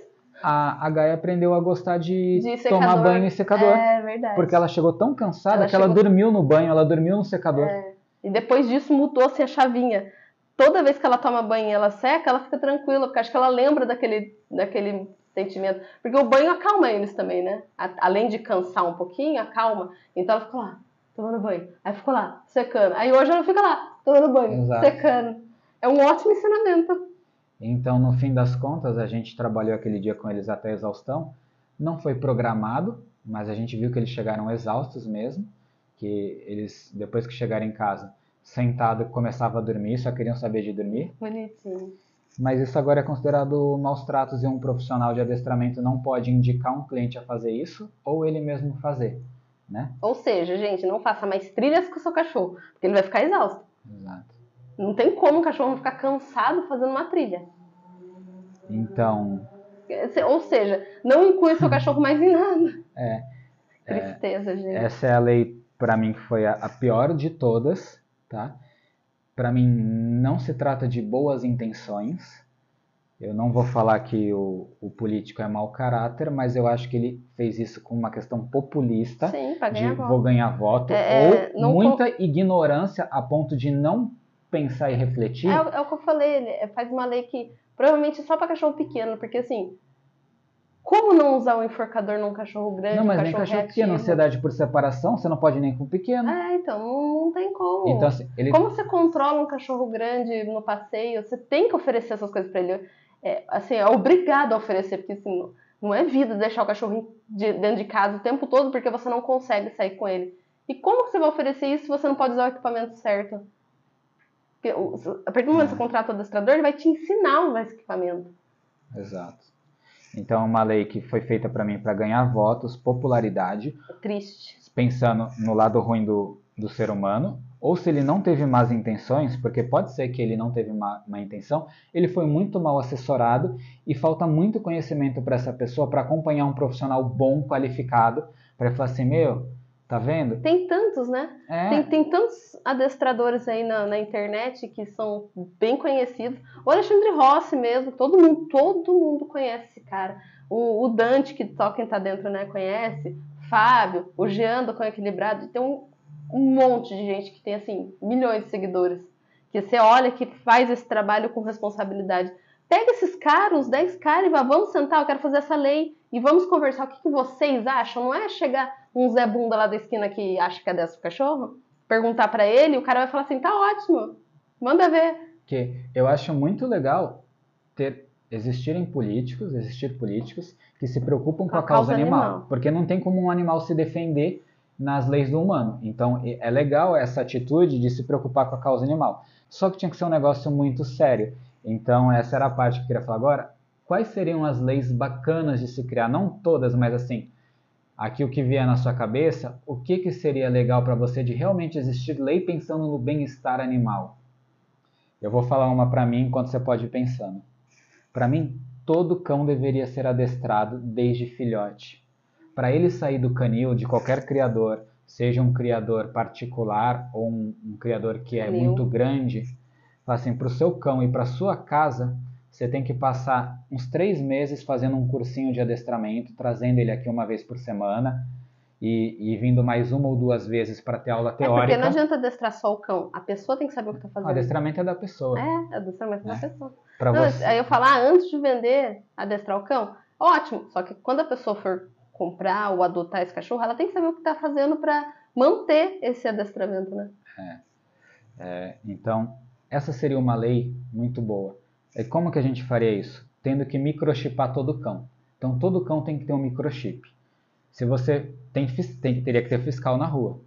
a, a Gaia aprendeu a gostar de, de tomar banho em secador. É verdade. Porque ela chegou tão cansada ela que chegou... ela dormiu no banho, ela dormiu no secador. É. E depois disso mudou-se a chavinha. Toda vez que ela toma banho e ela seca, ela fica tranquila, porque acho que ela lembra daquele, daquele sentimento. Porque o banho acalma eles também, né? além de cansar um pouquinho, acalma. Então ela ficou lá, tomando banho. Aí ficou lá, secando. Aí hoje ela fica lá, tomando banho, Exato. secando. É um ótimo ensinamento. Então, no fim das contas, a gente trabalhou aquele dia com eles até a exaustão. Não foi programado, mas a gente viu que eles chegaram exaustos mesmo, que eles, depois que chegaram em casa, sentado, começavam a dormir, só queriam saber de dormir. Bonitinho. Mas isso agora é considerado maus tratos e um profissional de adestramento não pode indicar um cliente a fazer isso ou ele mesmo fazer, né? Ou seja, gente, não faça mais trilhas com o seu cachorro, porque ele vai ficar exausto. Exato. Não tem como um cachorro não ficar cansado fazendo uma trilha. Então. Ou seja, não inclui seu cachorro mais em nada. É. Tristeza, é, gente. Essa é a lei, para mim, que foi a, a pior de todas, tá? Para mim, não se trata de boas intenções. Eu não vou falar que o, o, político é mau caráter, mas eu acho que ele fez isso com uma questão populista Sim, de voto. vou ganhar voto, é, ou muita ignorância a ponto de não pensar e refletir. É, é o que eu falei, ele faz uma lei que provavelmente só para cachorro pequeno, porque assim, como não usar o um enforcador num cachorro grande? Não, mas cachorro nem cachorro pequeno, ansiedade por separação, você não pode nem com pequeno. É, então não, tem como. Então, assim, ele... Como você controla um cachorro grande no passeio? Você tem que oferecer essas coisas para ele. É, assim, é obrigado a oferecer, porque assim, não é vida deixar o cachorro dentro de casa o tempo todo porque você não consegue sair com ele. E como você vai oferecer isso se você não pode usar o equipamento certo? A partir do momento que você contrata o adestrador, ele vai te ensinar a usar esse equipamento. Exato. Então, é uma lei que foi feita para mim para ganhar votos, popularidade. É triste. Pensando no lado ruim do, do ser humano, ou se ele não teve más intenções, porque pode ser que ele não teve má, má intenção, ele foi muito mal assessorado e falta muito conhecimento para essa pessoa para acompanhar um profissional bom, qualificado, para falar assim: meu, Tá vendo? Tem tantos, né? É. Tem, tem tantos adestradores aí na, na, internet que são bem conhecidos. O Alexandre Rossi mesmo, todo mundo, todo mundo conhece esse cara. O, o Dante, que só quem tá dentro, né, conhece. Fábio, o Jean do Cão Equilibrado. Tem um, um monte de gente que tem, assim, milhões de seguidores. Que você olha que faz esse trabalho com responsabilidade. Pega esses caras, os 10 caras e vá, vamos sentar, eu quero fazer essa lei e vamos conversar. O que, que vocês acham? Não é chegar um Zé Bunda lá da esquina que acha que é dessa cachorro, perguntar para ele, o cara vai falar assim: tá ótimo, manda ver. Que eu acho muito legal ter existirem políticos, existir políticos que se preocupam com, com a, causa, causa animal, animal, porque não tem como um animal se defender nas leis do humano. Então é legal essa atitude de se preocupar com a causa animal. Só que tinha que ser um negócio muito sério. Então, essa era a parte que eu queria falar agora. Quais seriam as leis bacanas de se criar? Não todas, mas assim, aqui o que vier na sua cabeça, o que, que seria legal para você de realmente existir lei pensando no bem-estar animal? Eu vou falar uma para mim enquanto você pode ir pensando. Para mim, todo cão deveria ser adestrado desde filhote. Para ele sair do canil de qualquer criador, seja um criador particular ou um, um criador que é muito grande, assim, para o seu cão e para sua casa, você tem que passar uns três meses fazendo um cursinho de adestramento, trazendo ele aqui uma vez por semana e, e vindo mais uma ou duas vezes para ter aula teórica. É porque não adianta adestrar só o cão, a pessoa tem que saber o que está fazendo. O adestramento é da pessoa. É, adestramento é, da é. pessoa. Não, você... Aí eu falar, ah, antes de vender, adestrar o cão, ótimo, só que quando a pessoa for comprar ou adotar esse cachorro, ela tem que saber o que está fazendo para manter esse adestramento, né? É. é então, essa seria uma lei muito boa. E como que a gente faria isso? Tendo que microchipar todo cão. Então todo cão tem que ter um microchip. Se você tem, tem teria que ter fiscal na rua.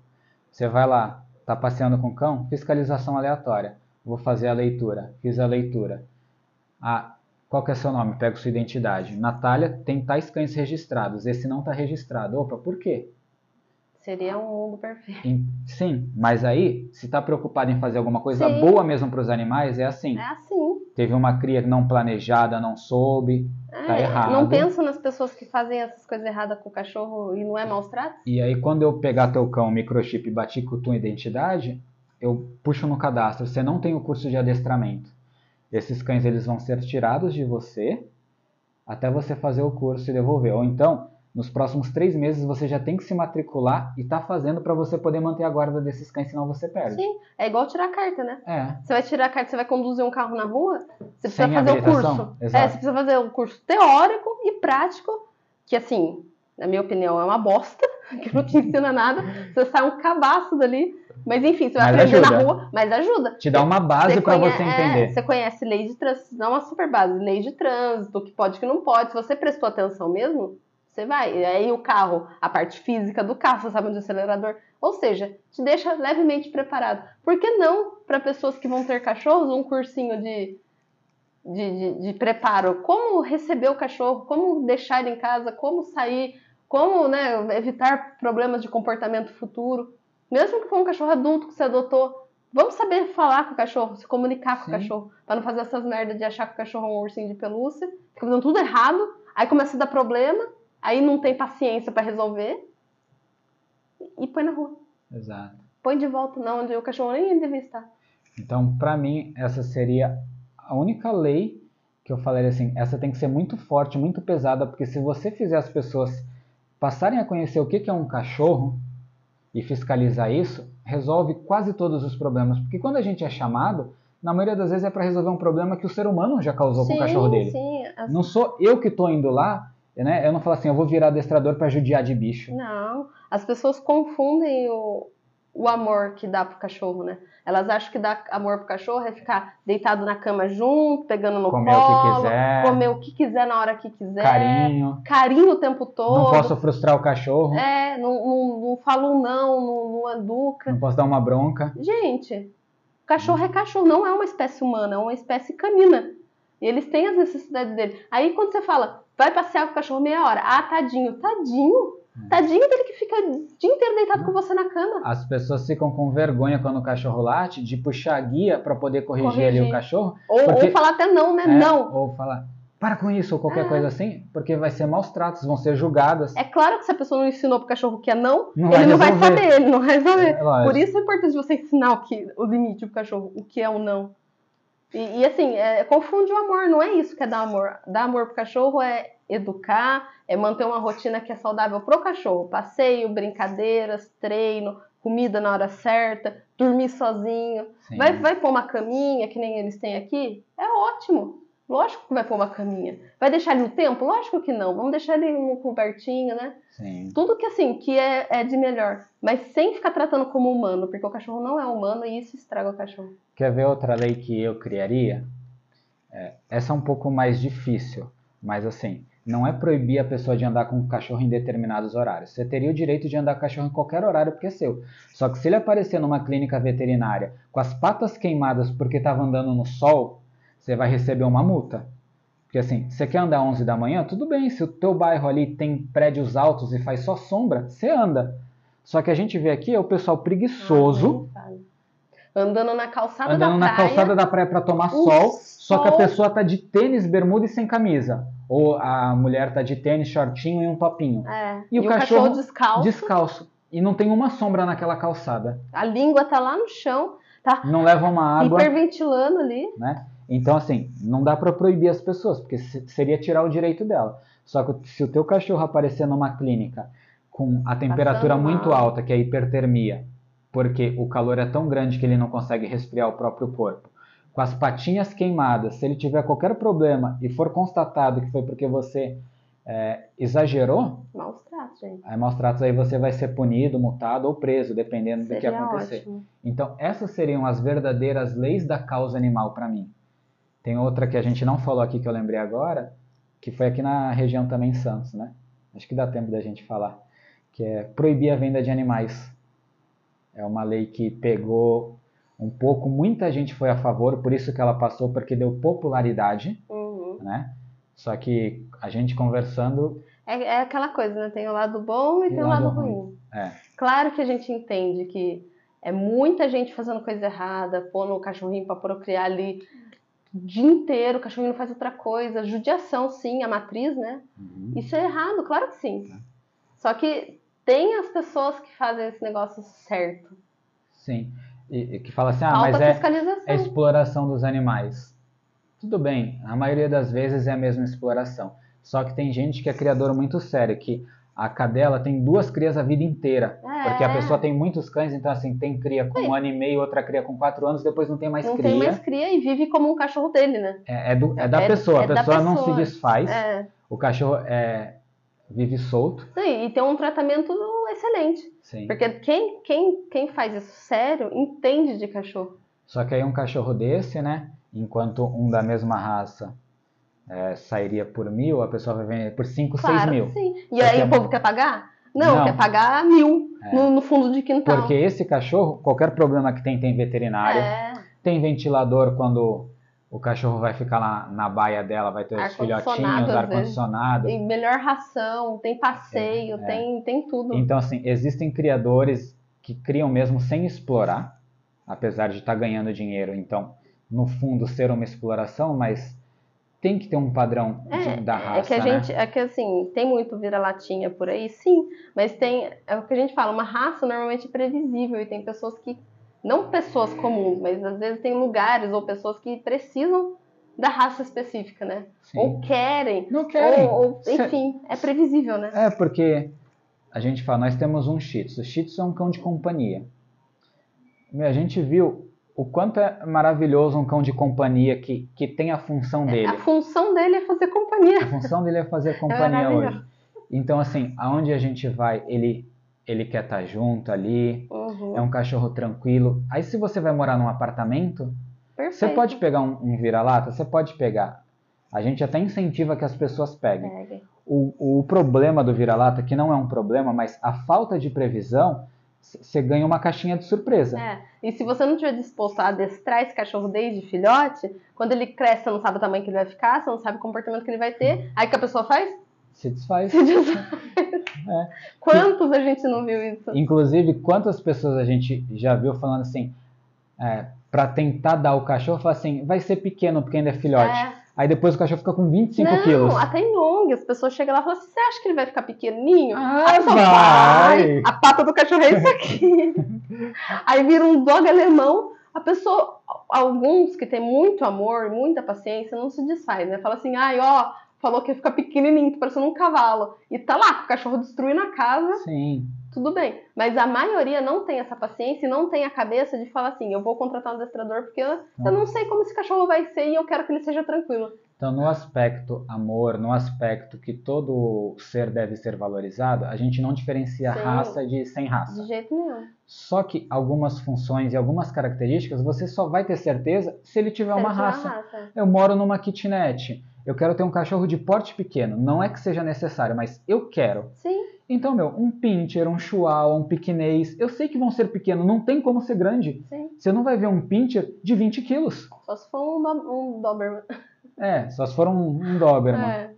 Você vai lá, está passeando com o cão, fiscalização aleatória. Vou fazer a leitura. Fiz a leitura. Ah, qual que é seu nome? Pego sua identidade. Natália tem tais cães registrados. Esse não está registrado. Opa, por quê? Seria um mundo perfeito. Sim, mas aí, se está preocupado em fazer alguma coisa Sim. boa mesmo para os animais, é assim. É assim. Teve uma cria não planejada, não soube, é, tá errado. Não pensa nas pessoas que fazem essas coisas erradas com o cachorro e não é maus tratos? E aí, quando eu pegar teu cão, microchip e bater com tua identidade, eu puxo no cadastro. Você não tem o curso de adestramento. Esses cães eles vão ser tirados de você até você fazer o curso e devolver. Ou então, nos próximos três meses você já tem que se matricular e tá fazendo para você poder manter a guarda desses cães, senão você perde. Sim, é igual tirar a carta, né? É. Você vai tirar a carta, você vai conduzir um carro na rua, você precisa Sem fazer o curso. Exato. É, você precisa fazer um curso teórico e prático, que assim, na minha opinião, é uma bosta, que não te ensina nada. Você sai um cabaço dali. Mas enfim, você vai mas aprender ajuda. na rua, mas ajuda. Te dá uma base para você entender. É, você conhece lei de trânsito, não uma super base, lei de trânsito, o que pode o que não pode. Se você prestou atenção mesmo, você vai. E aí o carro, a parte física do carro, você sabe onde o acelerador. Ou seja, te deixa levemente preparado. Por que não, para pessoas que vão ter cachorros, um cursinho de, de, de, de, preparo? Como receber o cachorro, como deixar ele em casa, como sair, como né, evitar problemas de comportamento futuro. Mesmo que for um cachorro adulto que você adotou, vamos saber falar com o cachorro, se comunicar com Sim. o cachorro, para não fazer essas merdas de achar que o cachorro é um ursinho de pelúcia, fica fazendo tudo errado, aí começa a dar problema, aí não tem paciência para resolver e põe na rua. Exato. Põe de volta não, onde o cachorro nem devia estar. Então, para mim, essa seria a única lei que eu falaria assim, essa tem que ser muito forte, muito pesada, porque se você fizer as pessoas passarem a conhecer o que é um cachorro e fiscalizar isso, resolve quase todos os problemas. Porque quando a gente é chamado, na maioria das vezes é para resolver um problema que o ser humano já causou sim, com o cachorro dele. Sim, assim... Não sou eu que estou indo lá né? Eu não falo assim, eu vou virar adestrador para judiar de bicho. Não, as pessoas confundem o, o amor que dá pro cachorro, né? Elas acham que dar amor pro cachorro é ficar deitado na cama junto, pegando no comer colo, o que quiser, comer o que quiser na hora que quiser, carinho, carinho o tempo todo. Não posso frustrar o cachorro. É, não, não, não falo não, não, não educa. Não posso dar uma bronca. Gente, cachorro é cachorro, não é uma espécie humana, é uma espécie canina. E eles têm as necessidades dele. Aí quando você fala, vai passear com o cachorro meia hora. Ah, tadinho. Tadinho? Hum. Tadinho dele que fica o dia inteiro deitado com você na cama. As pessoas ficam com vergonha quando o cachorro late de puxar a guia para poder corrigir, corrigir, ali o cachorro. Ou, porque... ou falar até não, né? É, não. Ou falar, para com isso, ou qualquer é. coisa assim, porque vai ser maus tratos, vão ser julgadas. É claro que se a pessoa não ensinou pro cachorro que é não, não ele não vai saber, ele não vai saber. É, Por isso é importante você ensinar o, que, o limite pro cachorro, o que é o não. E, e assim, é, confunde o amor, não é isso que é dar amor. Dar amor pro cachorro é educar, é manter uma rotina que é saudável pro cachorro. Passeio, brincadeiras, treino, comida na hora certa, dormir sozinho. Vai, vai pôr uma caminha, que nem eles têm aqui? É ótimo. Lógico que vai pôr uma caminha. Vai deixar ele no tempo? Lógico que não. Vamos deixar ele no cobertinho, né? Sim. Tudo que assim, que é, é de melhor. Mas sem ficar tratando como humano, porque o cachorro não é humano e isso estraga o cachorro. Quer ver outra lei que eu criaria? É, essa é um pouco mais difícil, mas assim, não é proibir a pessoa de andar com o cachorro em determinados horários. Você teria o direito de andar com o cachorro em qualquer horário porque é seu. Só que se ele aparecer numa clínica veterinária com as patas queimadas porque estava andando no sol, você vai receber uma multa. Porque assim, você quer andar 11 da manhã, tudo bem. Se o teu bairro ali tem prédios altos e faz só sombra, você anda. Só que a gente vê aqui é o pessoal preguiçoso. Ah, andando na calçada andando da praia. Andando na calçada da praia para tomar sol, sol, só que a pessoa tá de tênis, bermuda e sem camisa. Ou a mulher tá de tênis, shortinho e um topinho. É. E, e o, o cachorro, cachorro descalço. descalço. E não tem uma sombra naquela calçada. A língua tá lá no chão, tá? Não leva uma água. Hiperventilando ali. Né? Então, assim, não dá para proibir as pessoas, porque seria tirar o direito dela. Só que se o teu cachorro aparecer numa clínica com a temperatura Passando muito mal. alta, que é a hipertermia, porque o calor é tão grande que ele não consegue resfriar o próprio corpo, com as patinhas queimadas, se ele tiver qualquer problema e for constatado que foi porque você é, exagerou, maus tratos, gente. Aí maus tratos aí você vai ser punido, multado ou preso, dependendo Seria do que acontecer. Ótimo. Então essas seriam as verdadeiras leis da causa animal para mim. Tem outra que a gente não falou aqui que eu lembrei agora, que foi aqui na região também Santos, né? Acho que dá tempo da gente falar, que é proibir a venda de animais. É uma lei que pegou um pouco, muita gente foi a favor, por isso que ela passou, porque deu popularidade, uhum. né? Só que a gente conversando... É, é, aquela coisa, né? Tem o lado bom e, e tem o lado, lado ruim. ruim. É. Claro que a gente entende que é muita gente fazendo coisa errada, pondo o cachorrinho para procriar ali o dia inteiro, o cachorrinho não faz outra coisa. Judiação, sim, a matriz, né? Uhum. Isso é errado, claro que sim. Só que tem as pessoas que fazem esse negócio certo. Sim. E, e que fala assim, ah, Falta mas é, fiscalização. é exploração dos animais. Tudo bem, a maioria das vezes é a mesma exploração. Só que tem gente que é criadora muito séria, que a cadela tem duas crias a vida inteira. É. Porque a pessoa tem muitos cães, então assim, tem cria com um ano e meio, outra cria com quatro anos, depois não tem mais não cria. tem mais cria e vive como um cachorro dele, né? É, é do- é da É- pessoa, é a da pessoa não se pessoa. desfaz, É. o cachorro é, vive solto. Sim, e tem um tratamento excelente. Sim. Porque quem, quem, quem faz isso sério entende de cachorro. Só que aí um cachorro desse, né? Enquanto um da mesma raça é, sairia por mil, a pessoa vai vender por 5, 6 Claro mil. que sim. E aí é- o povo quer pagar? Não, Não. quer pagar mil É. no, no fundo de quintal. Porque esse cachorro, qualquer problema que tem, tem veterinário, É, tem ventilador quando o cachorro vai ficar lá na baia dela, vai ter os filhotinhos, ar-condicionado. tem melhor ração, tem passeio, É, é. Tem, tem tudo. Então, assim, existem criadores que criam mesmo sem explorar, apesar de estar ganhando dinheiro. Então, no fundo, ser uma exploração, mas tem que ter um padrão de- da raça, é que a né? gente, é que assim, tem muito vira-latinha por aí, sim, mas tem, é o que a gente fala, uma raça normalmente é previsível e tem pessoas que, não pessoas comuns, mas às vezes tem lugares ou pessoas que precisam da raça específica, né? Sim. Ou querem, Não querem. ou, ou, Cê- enfim, é previsível, né? É, porque a gente fala, nós temos um Shih Tzu. O Shih Tzu é um cão de companhia. A gente viu o quanto é maravilhoso um cão de companhia que, que tem a função dele. A função dele é fazer companhia. A função dele é fazer companhia maravilhoso. hoje. Então, assim, aonde a gente vai, ele, ele quer estar junto ali, Uhum, é um cachorro tranquilo. Aí, se você vai morar num apartamento, perfeito. você pode pegar um, um vira-lata? Você pode pegar. A gente até incentiva que as pessoas peguem. Pegue. O, o problema do vira-lata, que não é um problema, mas a falta de previsão, você ganha uma caixinha de surpresa. É, e se você não estiver disposto a adestrar esse cachorro desde filhote, quando ele cresce, você não sabe o tamanho que ele vai ficar, você não sabe o comportamento que ele vai ter, aí o que a pessoa faz? Se desfaz. Se desfaz. É. Quantos a gente não viu isso? Inclusive, quantas pessoas a gente já viu falando assim, é, para tentar dar o cachorro, fala assim, vai ser pequeno porque ainda é filhote. É. Aí depois o cachorro fica com 25 não, quilos. até em ONG, as pessoas chegam lá e falam assim, você acha que ele vai ficar pequenininho? Ah, pessoa vai! A pata do cachorro é isso aqui. Aí vira um dog alemão, a pessoa, alguns que tem muito amor, muita paciência, não se desfaz, né? Fala assim, ai, ó, falou que ia ficar pequenininho, tô parecendo um cavalo. E tá lá, com o cachorro destruindo a casa, Sim. Tudo bem. Mas a maioria não tem essa paciência e não tem a cabeça de falar assim, eu vou contratar um adestrador porque eu, eu não sei como esse cachorro vai ser e eu quero que ele seja tranquilo. Então, no aspecto amor, no aspecto que todo ser deve ser valorizado, a gente não diferencia Sim. raça de sem raça. De jeito nenhum. Só que algumas funções e algumas características você só vai ter certeza se ele tiver Se uma ele tiver raça. Eu moro numa kitnet. Eu quero ter um cachorro de porte pequeno. Não é que seja necessário, mas eu quero. Sim, Então, meu, um pincher, um chihuahua, um piquinês, eu sei que vão ser pequenos, não tem como ser grande. sim. Você não vai ver um pincher de 20 quilos. Só se for um, do- um Doberman. É, só se for um, um Doberman. É.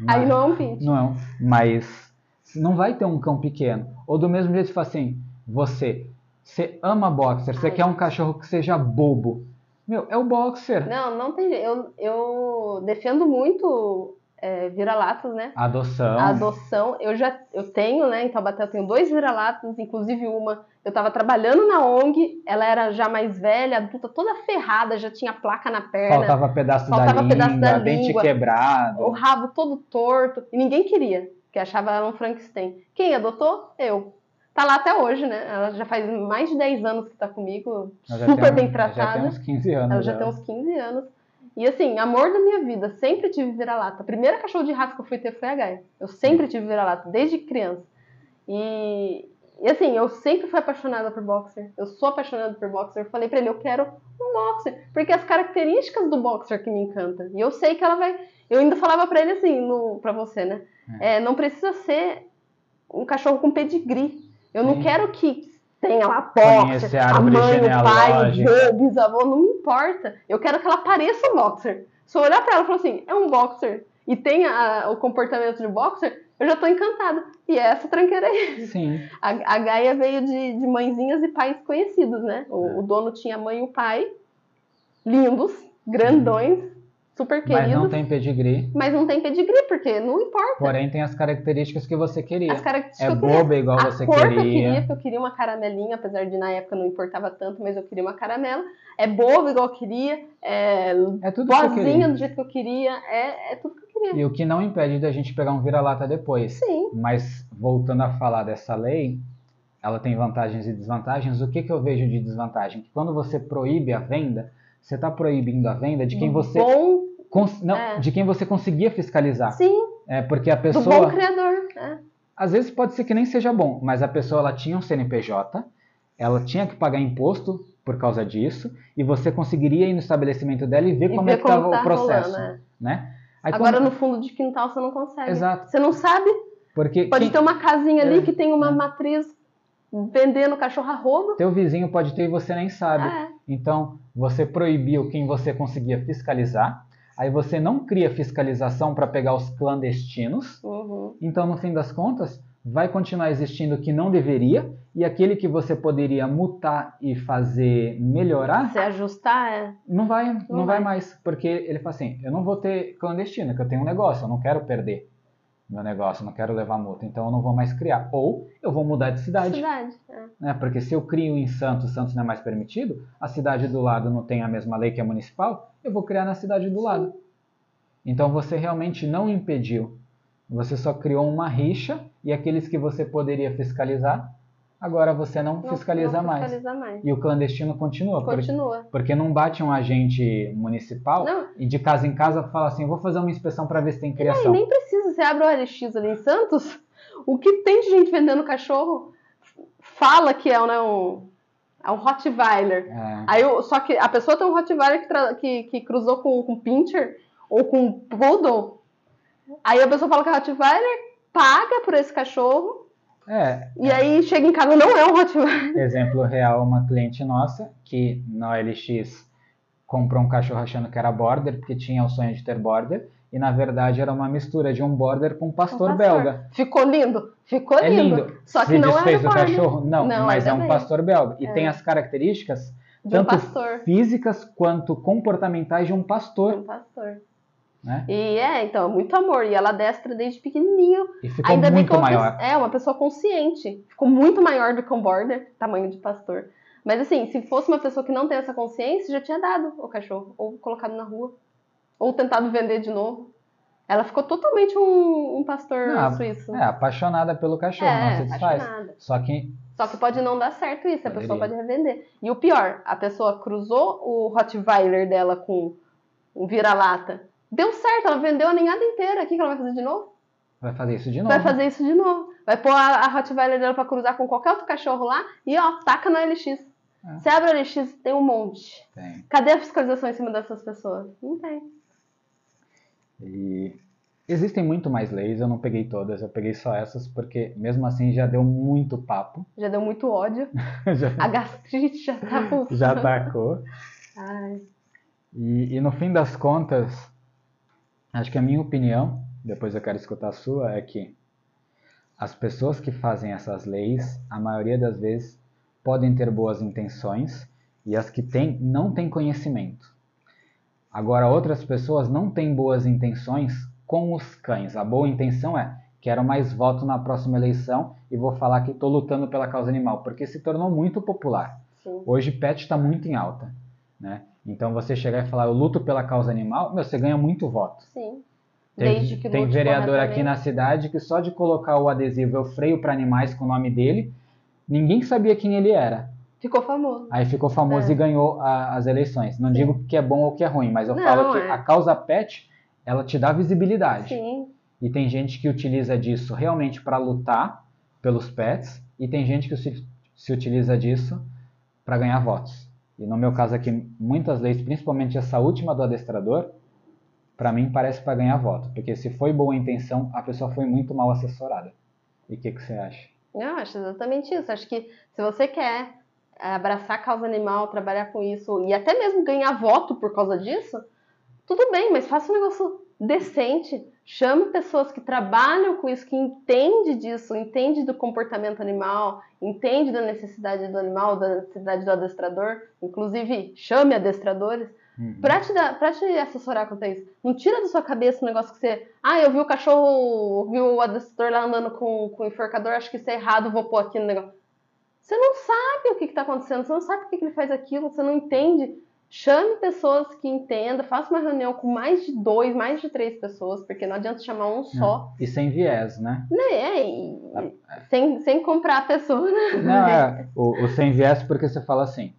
Mas- Aí não é um pinch. Não é um, mas não vai ter um cão pequeno. Ou do mesmo jeito que fala assim, você, você ama boxer, você Ai, quer um cachorro que seja bobo. Meu, é o boxer. Não, não tem jeito. Eu, eu defendo muito é, vira-latas, né? Adoção. Adoção. Eu já eu tenho, né? Em Taubaté eu tenho dois vira-latas, inclusive uma. Eu tava trabalhando na ONG, ela era já mais velha, adulta, toda ferrada, já tinha placa na perna, Faltava pedaço Faltava da língua, pedaço da dente língua. quebrado. o rabo todo torto, e ninguém queria, porque achava ela um Frankenstein. Quem adotou? Eu. Tá lá até hoje, né? Ela já faz mais de 10 anos que tá comigo, Ela já super tem bem uns- Já tratada. tem uns 15 anos. Ela já tem uns 15 anos. E assim, amor da minha vida, sempre tive vira-lata. A primeira cachorro de raça que eu fui ter foi a Gaia. Eu sempre tive vira-lata, desde criança. E, e assim, eu sempre fui apaixonada por boxer. Eu sou apaixonada por boxer. Eu falei pra ele, eu quero um boxer. Porque as características do boxer que me encanta. E eu sei que ela vai. Eu ainda falava pra ele assim, no, pra você, né? É, não precisa ser um cachorro com pedigree. Eu não quero que tenha lá Conhecer boxer, a a árvore mãe, o pai, o bisavô, não me importa. Eu quero que ela pareça um boxer. Se eu olhar pra ela e falar assim, é um boxer, e tem a- o comportamento de boxer, eu já tô encantada. E é essa tranqueira aí. Sim. A, a Gaia veio de, de mãezinhas e pais conhecidos, né? O, É. o dono tinha a mãe e o pai, lindos, grandões, super queridos. Mas não tem pedigree. Mas não tem pedigree, porque não importa. Porém, tem as características que você queria. As características É que queria. boba igual a você cor que eu queria. queria, porque eu queria uma caramelinha, apesar de na época não importava tanto, mas eu queria uma caramela. É boba igual eu queria, é É tudo que eu boazinha queria. do jeito que eu queria, é, é tudo que eu queria. E o que não impede da gente pegar um vira-lata depois. Sim, Mas voltando a falar dessa lei, ela tem vantagens e desvantagens. O que, que eu vejo de desvantagem? Que quando você proíbe a venda, você está proibindo a venda de quem do você bom, cons- não, é. de quem você conseguia fiscalizar. sim, É porque a do pessoa bom criador. é. às vezes pode ser que nem seja bom, mas a pessoa ela tinha um CNPJ, ela tinha que pagar imposto por causa disso, e você conseguiria ir no estabelecimento dela e ver E como ver é que estava tá o processo, rolando, é. né? Aí Agora quando- no fundo de quintal você não consegue. Exato. Você não sabe, porque pode quem- ter uma casinha ali É, que tem uma é. matriz vendendo cachorro a rodo. teu vizinho pode ter e você nem sabe. Então, você proibiu quem você conseguia fiscalizar, aí você não cria fiscalização para pegar os clandestinos, Uhum. então no fim das contas vai continuar existindo o que não deveria e aquele que você poderia mutar e fazer melhorar Se ajustar, é. não vai, não, Não vai. vai. mais, porque ele fala assim, eu não vou ter clandestino, que eu tenho um negócio, eu não quero perder meu negócio, não quero levar multa, então eu não vou mais criar. Ou eu vou mudar de cidade, Cidade. é. né? Porque se eu crio em Santos, Santos não é mais permitido, a cidade do lado não tem a mesma lei que a municipal, eu vou criar na cidade do lado. Então você realmente não impediu, você só criou uma rixa e aqueles que você poderia fiscalizar, agora você não, Não- fiscaliza não mais. Fiscaliza mais. E o clandestino continua, porque- Continua. porque não bate um agente municipal Não. e de casa em casa fala assim, vou fazer uma inspeção para ver se tem criação. nem precisa, você abre o OLX ali em Santos, o que tem de gente vendendo cachorro fala que é né, um, é um Rottweiler. É, Aí, só que a pessoa tem um Rottweiler que, que, que cruzou com, com Pinscher ou com Poodle. Aí a pessoa fala que é Rottweiler, paga por esse cachorro, é, e aí chega em casa, não é um Rottweiler. exemplo real, uma cliente nossa que na OLX comprou um cachorro achando que era border, porque tinha o sonho de ter border, e na verdade era uma mistura de um border com um pastor, Um pastor. belga. Ficou lindo? Ficou É lindo. lindo. Só Se que não é desfez do border. cachorro? Não, Não, mas é um bem. pastor belga. E É. tem as características De um tanto pastor. físicas quanto comportamentais de um pastor. Um pastor. Né? E é, então, é muito amor. E ela destra desde pequenininho. E ficou Ainda bem que muito maior. é uma pessoa consciente. Ficou muito maior do que um border, tamanho de pastor. Mas assim, se fosse uma pessoa que não tem essa consciência, já tinha dado o cachorro. Ou colocado na rua. Ou tentado vender de novo. Ela ficou totalmente um, um pastor Não, suíço. É, apaixonada pelo cachorro, não se desfaz. apaixonada. Só que Só que pode não dar certo isso, a Poderia. pessoa pode revender. E o pior, a pessoa cruzou o Rottweiler dela com um vira-lata. Deu certo, ela vendeu a ninhada inteira. O que ela vai fazer de novo? vai fazer isso de novo. Vai fazer isso de novo. Vai pôr a, a Rottweiler dela pra cruzar com qualquer outro cachorro lá e ó, taca no LX. É. Você abre o LX, tem um monte. Tem. Cadê a fiscalização em cima dessas pessoas? Não tem. E existem muito mais leis, eu não peguei todas, eu peguei só essas, porque mesmo assim já deu muito papo. Já deu muito ódio. já, A gastrite já tá pulsando. já atacou. Ai, E, e no fim das contas, acho que a minha opinião, depois eu quero escutar a sua, é que as pessoas que fazem essas leis, a maioria das vezes, podem ter boas intenções e as que têm não têm conhecimento. Agora, outras pessoas não têm boas intenções com os cães. A boa intenção é: quero mais voto na próxima eleição e vou falar que estou lutando pela causa animal, porque se tornou muito popular. sim. Hoje pet está muito em alta, né? Então você chegar e falar eu luto pela causa animal, meu, você ganha muito voto. Sim. Tem, Desde que tem vereador aqui na cidade que só de colocar o adesivo eu freio para animais com o nome dele, ninguém sabia quem ele era. Ficou famoso. Aí ficou famoso É. e ganhou a- as eleições. Não Sim. digo que é bom ou que é ruim, mas eu Não, falo que é. a causa pet ela te dá visibilidade. Sim. E tem gente que utiliza disso realmente para lutar pelos pets, e tem gente que se, se utiliza disso para ganhar votos. E no meu caso aqui, muitas leis, principalmente essa última do adestrador, para mim parece para ganhar voto, porque se foi boa intenção, a pessoa foi muito mal assessorada. E o que, que você acha? Eu acho exatamente isso. Acho que se você quer abraçar a causa animal, trabalhar com isso e até mesmo ganhar voto por causa disso, tudo bem, mas faça um negócio decente. Chame pessoas que trabalham com isso, que entende disso, entende do comportamento animal, entende da necessidade do animal, da necessidade do adestrador. Inclusive, chame adestradores uhum. para te, dar, pra te assessorar quanto a isso. Não tira da sua cabeça o negócio que você. Ah, eu vi o cachorro, vi o adestrador lá andando com, com o enforcador, acho que isso é errado, vou pôr aqui no negócio. Você não sabe o que está acontecendo, você não sabe por que, que ele faz aquilo, você não entende Chame pessoas que entendam, faça uma reunião com mais de dois, mais de três pessoas, porque não adianta chamar um só. E sem viés, né? É, e, sem, sem comprar a pessoa, né? Não, é, o, o sem viés porque você fala assim,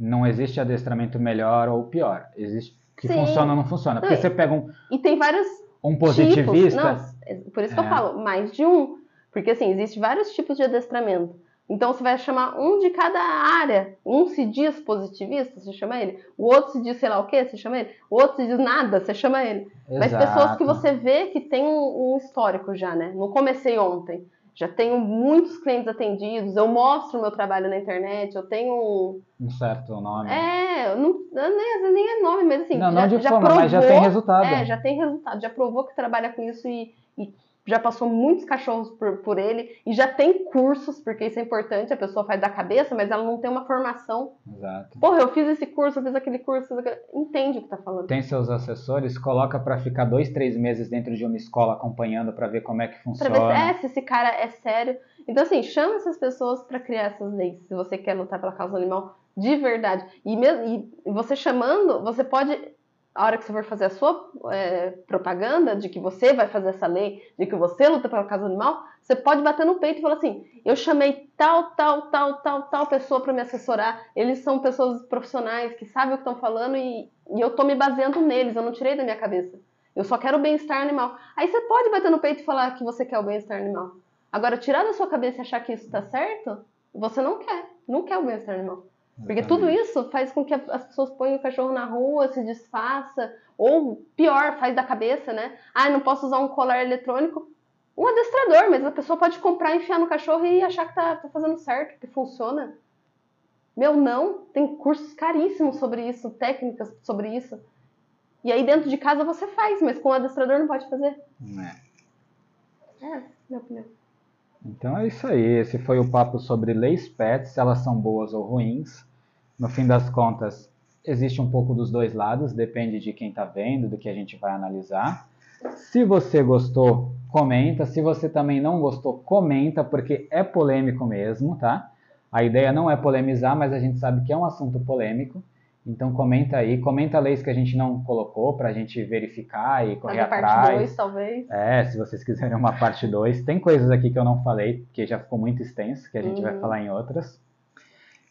não existe adestramento melhor ou pior. Existe que Sim. funciona ou não funciona. Porque não, você pega um. E tem vários. Um positivista. Tipos. Não, por isso que eu é. falo, mais de um. Porque assim, existe vários tipos de adestramento. Então você vai chamar um de cada área. Um se diz positivista, você chama ele. O outro se diz sei lá o que, você chama ele. O outro se diz nada, você chama ele. Exato. Mas pessoas que você vê que tem um, um, histórico já, né? Não comecei ontem. Já tenho muitos clientes atendidos, eu mostro o meu trabalho na internet, eu tenho um. Certo nome. É, não, nem, nem é nome, mas assim. Não, já, não de já forma, provou, mas já tem resultado. É, já tem resultado, já provou que trabalha com isso e, e já passou muitos cachorros por, por ele e já tem cursos, porque isso é importante, a pessoa faz da cabeça, mas ela não tem uma formação. Exato. Porra, eu fiz esse curso, eu fiz aquele curso, fiz aquele... entende o que tá falando. Tem seus assessores, coloca para ficar dois, três meses dentro de uma escola acompanhando para ver como é que funciona. Pra ver se, é, se esse cara é sério. Então, assim, chama essas pessoas para criar essas leis, se você quer lutar pela causa animal de verdade. E, mesmo, e você chamando, você pode a hora que você for fazer a sua é, propaganda de que você vai fazer essa lei, de que você luta pela causa animal, você pode bater no peito e falar assim: eu chamei tal, tal, tal, tal, tal pessoa para me assessorar. Eles são pessoas profissionais que sabem o que estão falando e, e eu estou me baseando neles. Eu não tirei da minha cabeça. Eu só quero o bem-estar animal. Aí você pode bater no peito e falar que você quer o bem-estar animal. Agora, tirar da sua cabeça e achar que isso está certo, você não quer. Não quer o bem-estar animal. Porque tudo isso faz com que as pessoas ponham o cachorro na rua, se desfaça, ou pior, faz da cabeça, né? Ah, não posso usar um colar eletrônico. Um adestrador, mas a pessoa pode comprar, enfiar no cachorro e achar que tá, tá fazendo certo, que funciona. Meu, não. Tem cursos caríssimos sobre isso, técnicas sobre isso. E aí dentro de casa você faz, mas com o adestrador não pode fazer. É. É, minha opinião. Então é isso aí. Esse foi o papo sobre leis pets, se elas são boas ou ruins. No fim das contas, existe um pouco dos dois lados, depende de quem está vendo, do que a gente vai analisar. Se você gostou, comenta. Se você também não gostou, comenta, porque é polêmico mesmo, tá? A ideia não é polemizar, mas a gente sabe que é um assunto polêmico. Então comenta aí, comenta leis que a gente não colocou para a gente verificar e correr Fazer atrás. Parte 2, talvez. É, se vocês quiserem uma parte 2. Tem coisas aqui que eu não falei, porque já ficou muito extenso, que a gente uhum. vai falar em outras.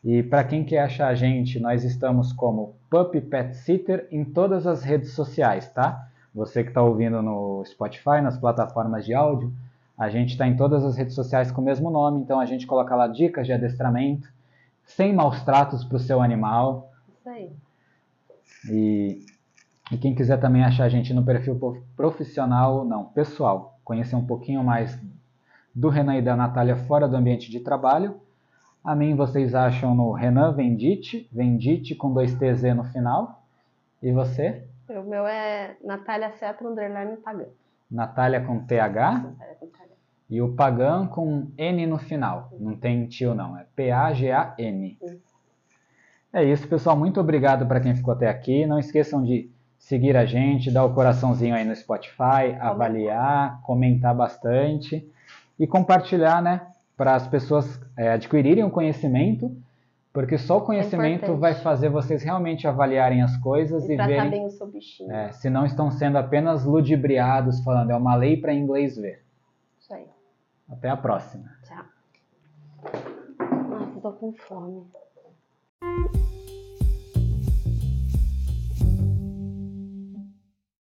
E para quem quer achar a gente, nós estamos como Puppy Pet Sitter em todas as redes sociais, tá? Você que está ouvindo no Spotify, nas plataformas de áudio, a gente está em todas as redes sociais com o mesmo nome, então a gente coloca lá dicas de adestramento, sem maus tratos para o seu animal. E, e quem quiser também achar a gente no perfil profissional, não, pessoal, conhecer um pouquinho mais do Renan e da Natália fora do ambiente de trabalho. A mim vocês acham no Renan Vendite, Vendite com dois TZ no final. E você? O meu é Natália Cetro Underline Pagan. Natália com TH? Natália com TH. E o Pagan com N no final. Não tem tio não, é P-A-G-A-N. É isso, pessoal. Muito obrigado para quem ficou até aqui. Não esqueçam de seguir a gente, dar o coraçãozinho aí no Spotify, avaliar, comentar bastante e compartilhar, né? Para as pessoas é, adquirirem o conhecimento, porque só o conhecimento é vai fazer vocês realmente avaliarem as coisas e, e verem bem o seu bichinho. É, se não estão sendo apenas ludibriados falando é uma lei para inglês ver. Isso aí. Até a próxima. Tchau. Nossa, tô com fome. You.